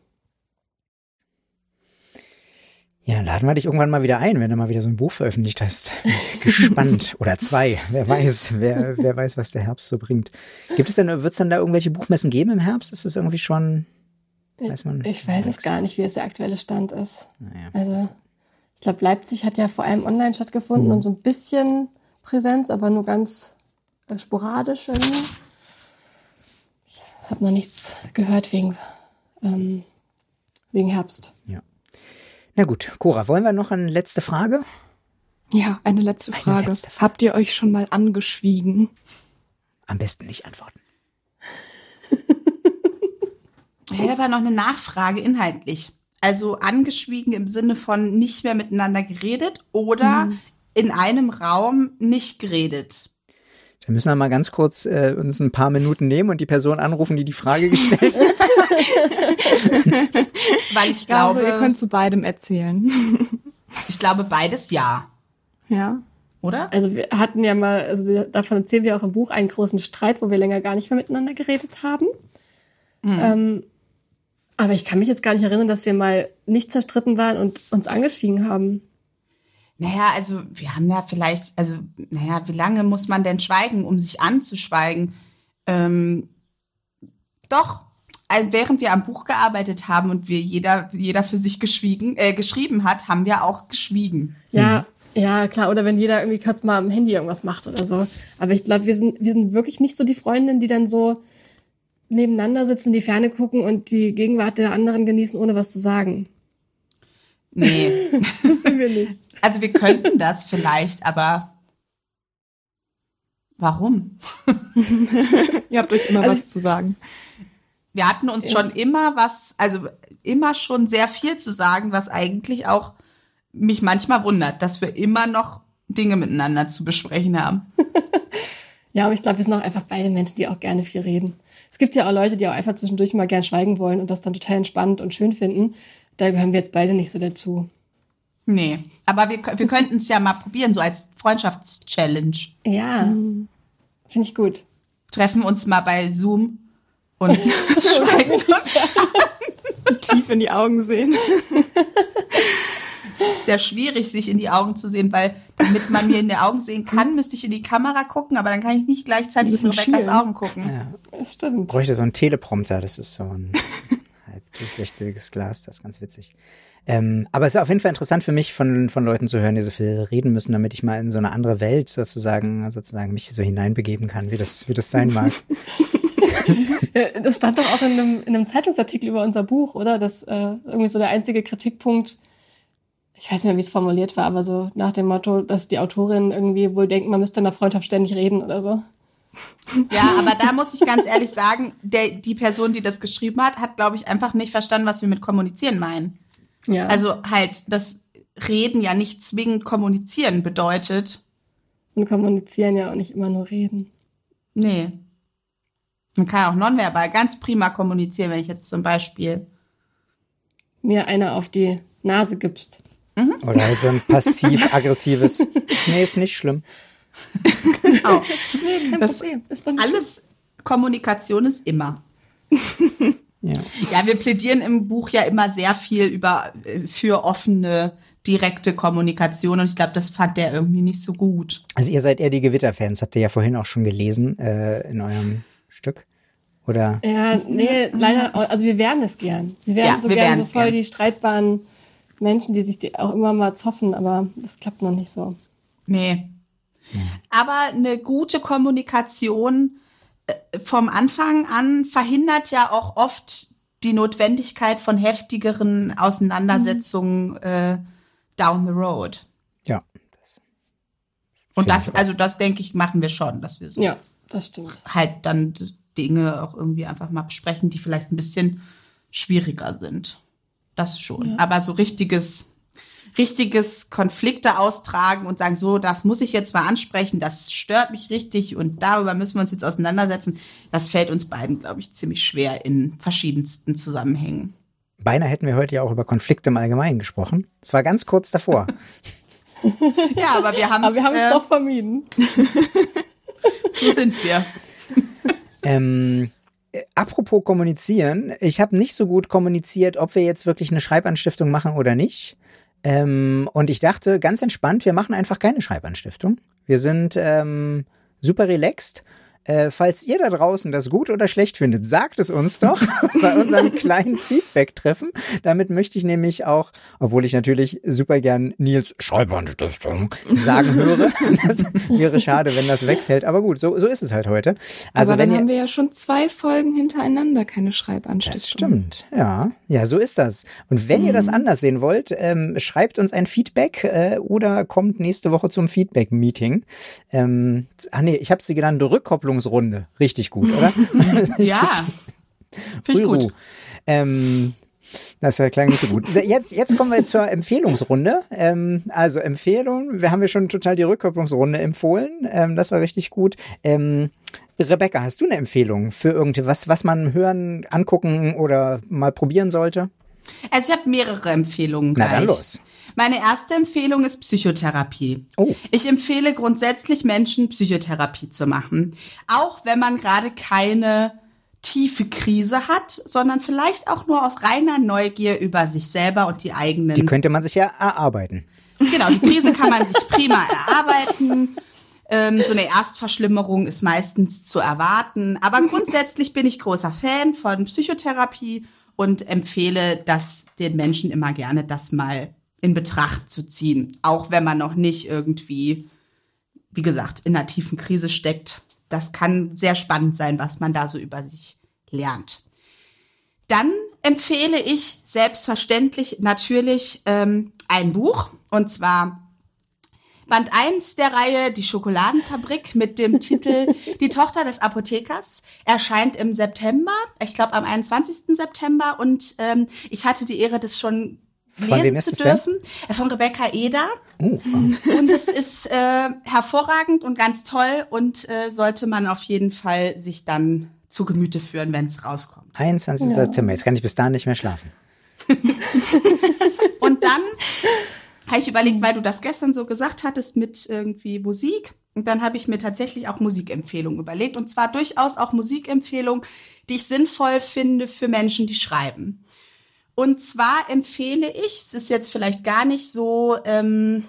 Ja, laden wir dich irgendwann mal wieder ein, wenn du mal wieder so ein Buch veröffentlicht hast. Gespannt. Oder zwei. Wer weiß, wer, wer weiß, was der Herbst so bringt. Gibt es denn, wird es dann da irgendwelche Buchmessen geben im Herbst? Ist das irgendwie schon, weiß man? Ich weiß es gar nicht, wie es der aktuelle Stand ist. Naja. Also, ich glaube, Leipzig hat ja vor allem online stattgefunden mhm. und so ein bisschen Präsenz, aber nur ganz äh, sporadisch irgendwie. Ich habe noch nichts gehört wegen, ähm, wegen Herbst. Ja. Na gut, Cora, wollen wir noch eine letzte Frage? Ja, eine letzte Frage. Eine letzte Frage. Habt ihr euch schon mal angeschwiegen? Am besten nicht antworten. Hier war noch eine Nachfrage inhaltlich. Also angeschwiegen im Sinne von nicht mehr miteinander geredet oder mhm. in einem Raum nicht geredet. Da müssen wir mal ganz kurz äh, uns ein paar Minuten nehmen und die Person anrufen, die die Frage gestellt hat. Weil ich, ich glaube, glaube, ihr könnt zu beidem erzählen. ich glaube beides ja. Ja. Oder? Also wir hatten ja mal, also davon erzählen wir auch im Buch einen großen Streit, wo wir länger gar nicht mehr miteinander geredet haben. Mhm. Ähm, aber ich kann mich jetzt gar nicht erinnern, dass wir mal nicht zerstritten waren und uns angeschwiegen haben. Naja, also wir haben ja vielleicht, also, naja, wie lange muss man denn schweigen, um sich anzuschweigen? Ähm, doch, also während wir am Buch gearbeitet haben und wir jeder, jeder für sich geschwiegen, äh, geschrieben hat, haben wir auch geschwiegen. Ja, ja, klar. Oder wenn jeder irgendwie kurz mal am Handy irgendwas macht oder so. Aber ich glaube, wir sind, wir sind wirklich nicht so die Freundinnen, die dann so nebeneinander sitzen, in die Ferne gucken und die Gegenwart der anderen genießen, ohne was zu sagen. Nee. das sind wir nicht. Also wir könnten das vielleicht, aber warum? Ihr habt euch immer also was zu sagen. Wir hatten uns schon immer was, also immer schon sehr viel zu sagen, was eigentlich auch mich manchmal wundert, dass wir immer noch Dinge miteinander zu besprechen haben. ja, aber ich glaube, wir sind auch einfach beide Menschen, die auch gerne viel reden. Es gibt ja auch Leute, die auch einfach zwischendurch mal gern schweigen wollen und das dann total entspannt und schön finden. Da gehören wir jetzt beide nicht so dazu. Nee, aber wir, wir könnten es ja mal probieren, so als Freundschaftschallenge. Ja, mhm. finde ich gut. Treffen uns mal bei Zoom und schweigen uns an. Tief in die Augen sehen. Es ist sehr schwierig, sich in die Augen zu sehen, weil damit man mir in die Augen sehen kann, müsste ich in die Kamera gucken, aber dann kann ich nicht gleichzeitig in Rebecca's Augen gucken. Ja, das stimmt. Bräuchte so ein Teleprompter, das ist so ein halb durchsichtiges Glas, das ist ganz witzig. Ähm, aber es ist auf jeden Fall interessant für mich, von, von Leuten zu hören, die so viel reden müssen, damit ich mal in so eine andere Welt sozusagen, sozusagen mich so hineinbegeben kann, wie das, wie das sein mag. das stand doch auch in einem, in einem Zeitungsartikel über unser Buch, oder? Das äh, irgendwie so der einzige Kritikpunkt, ich weiß nicht mehr, wie es formuliert war, aber so nach dem Motto, dass die Autorin irgendwie wohl denkt, man müsste in der Freundschaft ständig reden oder so. Ja, aber da muss ich ganz ehrlich sagen, der, die Person, die das geschrieben hat, hat, glaube ich, einfach nicht verstanden, was wir mit kommunizieren meinen. Ja. Also halt, das Reden ja nicht zwingend kommunizieren bedeutet. Und kommunizieren ja auch nicht immer nur reden. Nee. Man kann auch nonverbal ganz prima kommunizieren, wenn ich jetzt zum Beispiel mir eine auf die Nase gibst. Mhm. Oder halt so ein passiv-aggressives. nee, ist nicht schlimm. genau. Nee, kein das Problem. Ist doch alles schlimm. Kommunikation ist immer. Ja. ja, wir plädieren im Buch ja immer sehr viel über äh, für offene direkte Kommunikation und ich glaube, das fand der irgendwie nicht so gut. Also ihr seid eher die Gewitterfans, habt ihr ja vorhin auch schon gelesen äh, in eurem Stück. Oder? Ja, nee, leider, also wir wären es gern. Wir wären ja, so wir gern so voll gern. die streitbaren Menschen, die sich die auch immer mal zoffen, aber das klappt noch nicht so. Nee. Aber eine gute Kommunikation äh, vom Anfang an verhindert ja auch oft die Notwendigkeit von heftigeren Auseinandersetzungen mhm. äh, down the road. Ja. Das Und das, also das denke ich, machen wir schon, dass wir so ja, das stimmt. halt dann Dinge auch irgendwie einfach mal besprechen, die vielleicht ein bisschen schwieriger sind. Das schon. Ja. Aber so richtiges richtiges Konflikte austragen und sagen, so, das muss ich jetzt mal ansprechen, das stört mich richtig und darüber müssen wir uns jetzt auseinandersetzen. Das fällt uns beiden, glaube ich, ziemlich schwer in verschiedensten Zusammenhängen. Beinahe hätten wir heute ja auch über Konflikte im Allgemeinen gesprochen. Es war ganz kurz davor. ja, aber wir haben es. Aber wir haben es äh, doch vermieden. so sind wir. ähm, apropos kommunizieren, ich habe nicht so gut kommuniziert, ob wir jetzt wirklich eine Schreibanstiftung machen oder nicht. Ähm, und ich dachte, ganz entspannt, wir machen einfach keine Schreibanstiftung. Wir sind ähm, super relaxed äh, falls ihr da draußen das gut oder schlecht findet, sagt es uns doch bei unserem kleinen Feedback-Treffen. Damit möchte ich nämlich auch, obwohl ich natürlich super gern Nils Schreibanstiftung sagen höre. das wäre schade, wenn das wegfällt. Aber gut, so, so ist es halt heute. Also Aber dann haben wir ja schon zwei Folgen hintereinander keine Schreibanstiftung. Das stimmt, ja. Ja, so ist das. Und wenn mhm. ihr das mhm. anders sehen wollt, ähm, schreibt uns ein Feedback äh, oder kommt nächste Woche zum Feedback-Meeting. Ähm, ah nee, ich habe sie genannt, Rückkopplung Verhandlungsrunde. Richtig gut, oder? ja. Finde ich gut. Ähm, das klang nicht so gut. Jetzt, jetzt kommen wir zur Empfehlungsrunde. Ähm, also Empfehlung, wir haben ja schon total die Rückkopplungsrunde empfohlen. Ähm, das war richtig gut. Ähm, Rebecca, hast du eine Empfehlung für irgendwas, was man hören, angucken oder mal probieren sollte? Also ich habe mehrere Empfehlungen gleich. Na dann los. Meine erste Empfehlung ist Psychotherapie. Oh. Ich empfehle grundsätzlich Menschen, Psychotherapie zu machen. Auch wenn man gerade keine tiefe Krise hat, sondern vielleicht auch nur aus reiner Neugier über sich selber und die eigenen. Die könnte man sich ja erarbeiten. Genau, die Krise kann man sich prima erarbeiten. Ähm, so eine Erstverschlimmerung ist meistens zu erwarten. Aber grundsätzlich bin ich großer Fan von Psychotherapie und empfehle das den Menschen immer gerne, das mal in Betracht zu ziehen. Auch wenn man noch nicht irgendwie, wie gesagt, in einer tiefen Krise steckt. Das kann sehr spannend sein, was man da so über sich lernt. Dann empfehle ich selbstverständlich natürlich ähm, ein Buch, und zwar Band 1 der Reihe Die Schokoladenfabrik mit dem Titel Die Tochter des Apothekers erscheint im September, ich glaube am 21. September und ähm, ich hatte die Ehre, das schon lesen zu dürfen. Denn? Von Rebecca Eder. Oh. Und es ist äh, hervorragend und ganz toll und äh, sollte man auf jeden Fall sich dann zu Gemüte führen, wenn es rauskommt. 21. Ja. September, jetzt kann ich bis dahin nicht mehr schlafen. und dann habe ich überlegt, weil du das gestern so gesagt hattest mit irgendwie Musik. Und dann habe ich mir tatsächlich auch Musikempfehlungen überlegt. Und zwar durchaus auch Musikempfehlungen, die ich sinnvoll finde für Menschen, die schreiben. Und zwar empfehle ich, es ist jetzt vielleicht gar nicht so, ähm,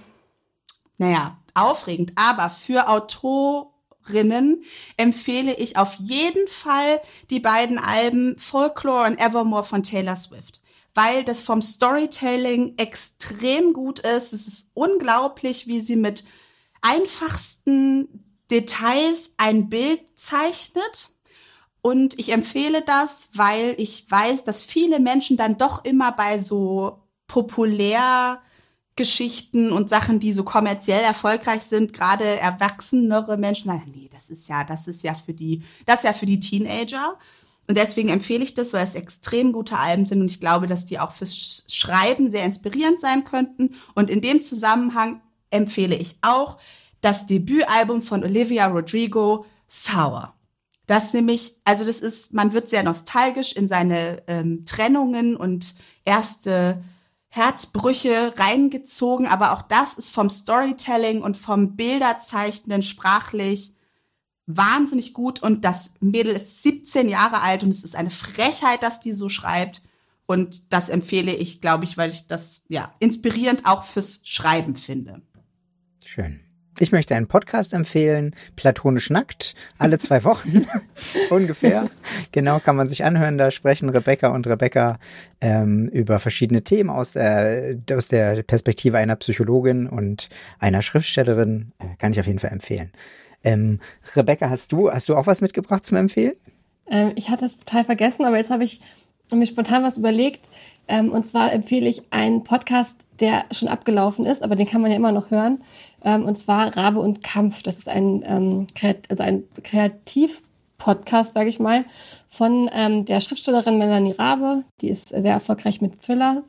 naja, aufregend, aber für Autorinnen empfehle ich auf jeden Fall die beiden Alben Folklore und Evermore von Taylor Swift weil das vom Storytelling extrem gut ist. Es ist unglaublich, wie sie mit einfachsten Details ein Bild zeichnet. Und ich empfehle das, weil ich weiß, dass viele Menschen dann doch immer bei so Populärgeschichten und Sachen, die so kommerziell erfolgreich sind, gerade erwachsenere Menschen sagen, nee, das ist ja, das ist ja für die, das ist ja für die Teenager. Und deswegen empfehle ich das, weil es extrem gute Alben sind und ich glaube, dass die auch fürs Schreiben sehr inspirierend sein könnten. Und in dem Zusammenhang empfehle ich auch das Debütalbum von Olivia Rodrigo, Sour. Das nämlich, also das ist, man wird sehr nostalgisch in seine ähm, Trennungen und erste Herzbrüche reingezogen, aber auch das ist vom Storytelling und vom Bilderzeichnen sprachlich wahnsinnig gut und das Mädel ist 17 Jahre alt und es ist eine Frechheit, dass die so schreibt. Und das empfehle ich, glaube ich, weil ich das ja inspirierend auch fürs Schreiben finde. Schön. Ich möchte einen Podcast empfehlen, Platonisch Nackt, alle zwei Wochen ungefähr. Genau, kann man sich anhören. Da sprechen Rebecca und Rebecca ähm, über verschiedene Themen aus, äh, aus der Perspektive einer Psychologin und einer Schriftstellerin. Äh, kann ich auf jeden Fall empfehlen. Ähm, Rebecca, hast du, hast du auch was mitgebracht zum Empfehlen? Ähm, ich hatte es total vergessen, aber jetzt habe ich mir spontan was überlegt. Ähm, und zwar empfehle ich einen Podcast, der schon abgelaufen ist, aber den kann man ja immer noch hören. Ähm, und zwar Rabe und Kampf. Das ist ein, ähm, also ein Kreativ-Podcast, sage ich mal, von ähm, der Schriftstellerin Melanie Rabe. Die ist sehr erfolgreich mit Thriller.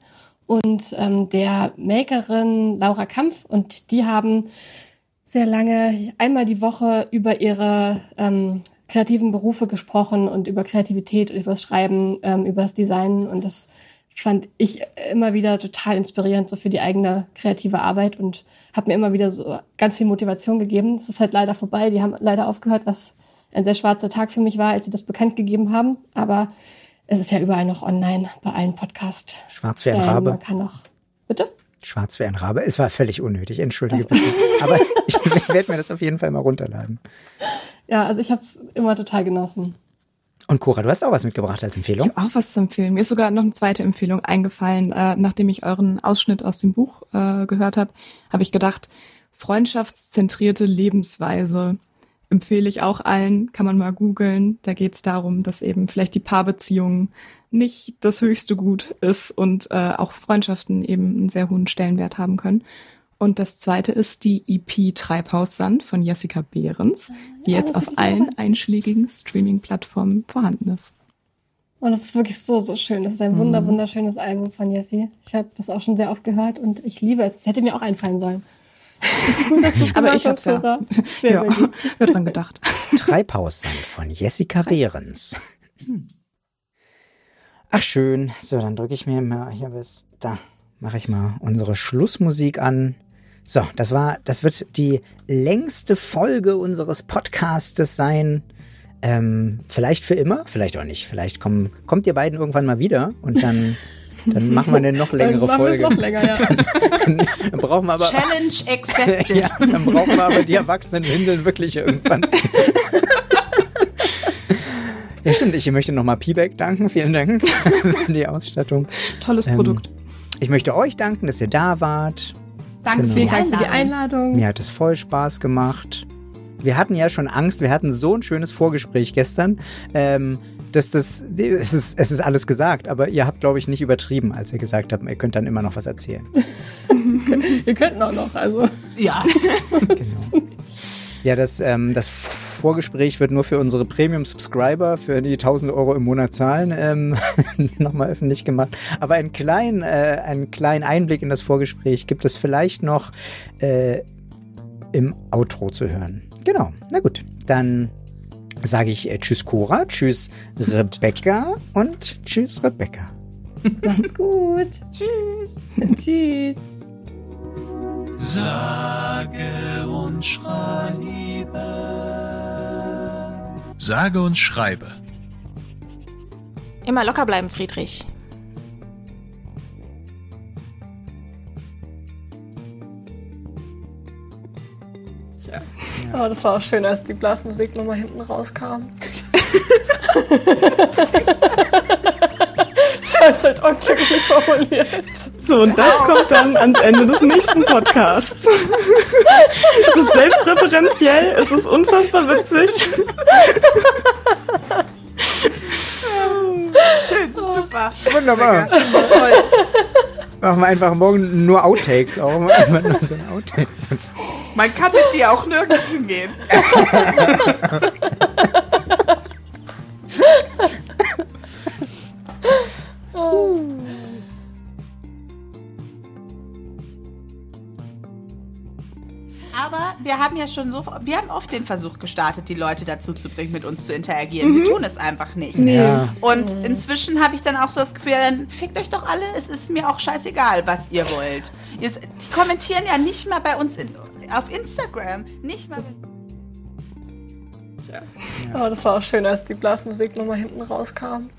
Und ähm, der Makerin Laura Kampf. Und die haben sehr lange einmal die Woche über ihre ähm, kreativen Berufe gesprochen und über Kreativität, über das Schreiben, ähm, über das Design. Und das fand ich immer wieder total inspirierend so für die eigene kreative Arbeit und hat mir immer wieder so ganz viel Motivation gegeben. Das ist halt leider vorbei. Die haben leider aufgehört, was ein sehr schwarzer Tag für mich war, als sie das bekannt gegeben haben. Aber es ist ja überall noch online bei allen Podcasts. Schwarz wie ein Rabe. Man kann noch. Bitte? Schwarz wie ein Rabe. Es war völlig unnötig, entschuldige bitte. Aber ich werde mir das auf jeden Fall mal runterladen. Ja, also ich habe es immer total genossen. Und Cora, du hast auch was mitgebracht als Empfehlung? Ich habe auch was zu empfehlen. Mir ist sogar noch eine zweite Empfehlung eingefallen. Äh, nachdem ich euren Ausschnitt aus dem Buch äh, gehört habe, habe ich gedacht, freundschaftszentrierte Lebensweise empfehle ich auch allen, kann man mal googeln. Da geht es darum, dass eben vielleicht die Paarbeziehung nicht das höchste Gut ist und äh, auch Freundschaften eben einen sehr hohen Stellenwert haben können. Und das zweite ist die EP Treibhaussand von Jessica Behrens, die ja, jetzt auf allen einschlägigen Streaming-Plattformen vorhanden ist. Und das ist wirklich so, so schön. Das ist ein wunder, mhm. wunderschönes Album von Jessie. Ich habe das auch schon sehr oft gehört und ich liebe es. Es hätte mir auch einfallen sollen. Aber ich habe es ja. Sehr, ja, wird dran gedacht. Treibhaussand von Jessica Behrens. Ach schön. So, dann drücke ich mir mal hier bis da. Mache ich mal unsere Schlussmusik an. So, das war, das wird die längste Folge unseres Podcastes sein. Ähm, vielleicht für immer, vielleicht auch nicht. Vielleicht kommen, kommt ihr beiden irgendwann mal wieder und dann, dann machen wir eine noch längere dann Folge. Noch länger, ja. dann, dann, brauchen wir aber Challenge accepted. ja, dann brauchen wir aber die erwachsenen Windeln wirklich irgendwann. ja, stimmt. Ich möchte nochmal P-Back danken. Vielen Dank für die Ausstattung. Tolles ähm, Produkt. Ich möchte euch danken, dass ihr da wart. Danke genau. Vielen Dank für die Einladung. Mir hat es voll Spaß gemacht. Wir hatten ja schon Angst, wir hatten so ein schönes Vorgespräch gestern, ähm, dass das, es ist, es ist alles gesagt, aber ihr habt, glaube ich, nicht übertrieben, als ihr gesagt habt, ihr könnt dann immer noch was erzählen. wir könnten auch noch, also. Ja. genau. Ja, das, ähm, das Vorgespräch wird nur für unsere Premium-Subscriber, für die 1000 Euro im Monat zahlen, ähm, nochmal öffentlich gemacht. Aber einen kleinen, äh, einen kleinen Einblick in das Vorgespräch gibt es vielleicht noch äh, im Outro zu hören. Genau, na gut, dann sage ich äh, Tschüss Cora, Tschüss Rebecca und Tschüss Rebecca. Macht's gut. Tschüss. Tschüss. Sage und schreibe. Sage und schreibe. Immer locker bleiben, Friedrich. Ja. Oh, das war auch schön, als die Blasmusik nochmal hinten rauskam. ist halt unglücklich formuliert. So, und das kommt dann ans Ende des nächsten Podcasts. es ist selbstreferenziell, es ist unfassbar witzig. Schön, super. Wunderbar. Toll. Machen wir einfach morgen nur Outtakes auch. Einfach nur so ein Outtake. Man kann mit dir auch nirgends hingehen. wir haben ja schon so, wir haben oft den Versuch gestartet, die Leute dazu zu bringen, mit uns zu interagieren. Mhm. Sie tun es einfach nicht. Nee. Und mhm. inzwischen habe ich dann auch so das Gefühl, dann fickt euch doch alle, es ist mir auch scheißegal, was ihr wollt. Ihr, die kommentieren ja nicht mal bei uns in, auf Instagram, nicht mal. Ja. Oh, das war auch schön, als die Blasmusik nochmal hinten rauskam.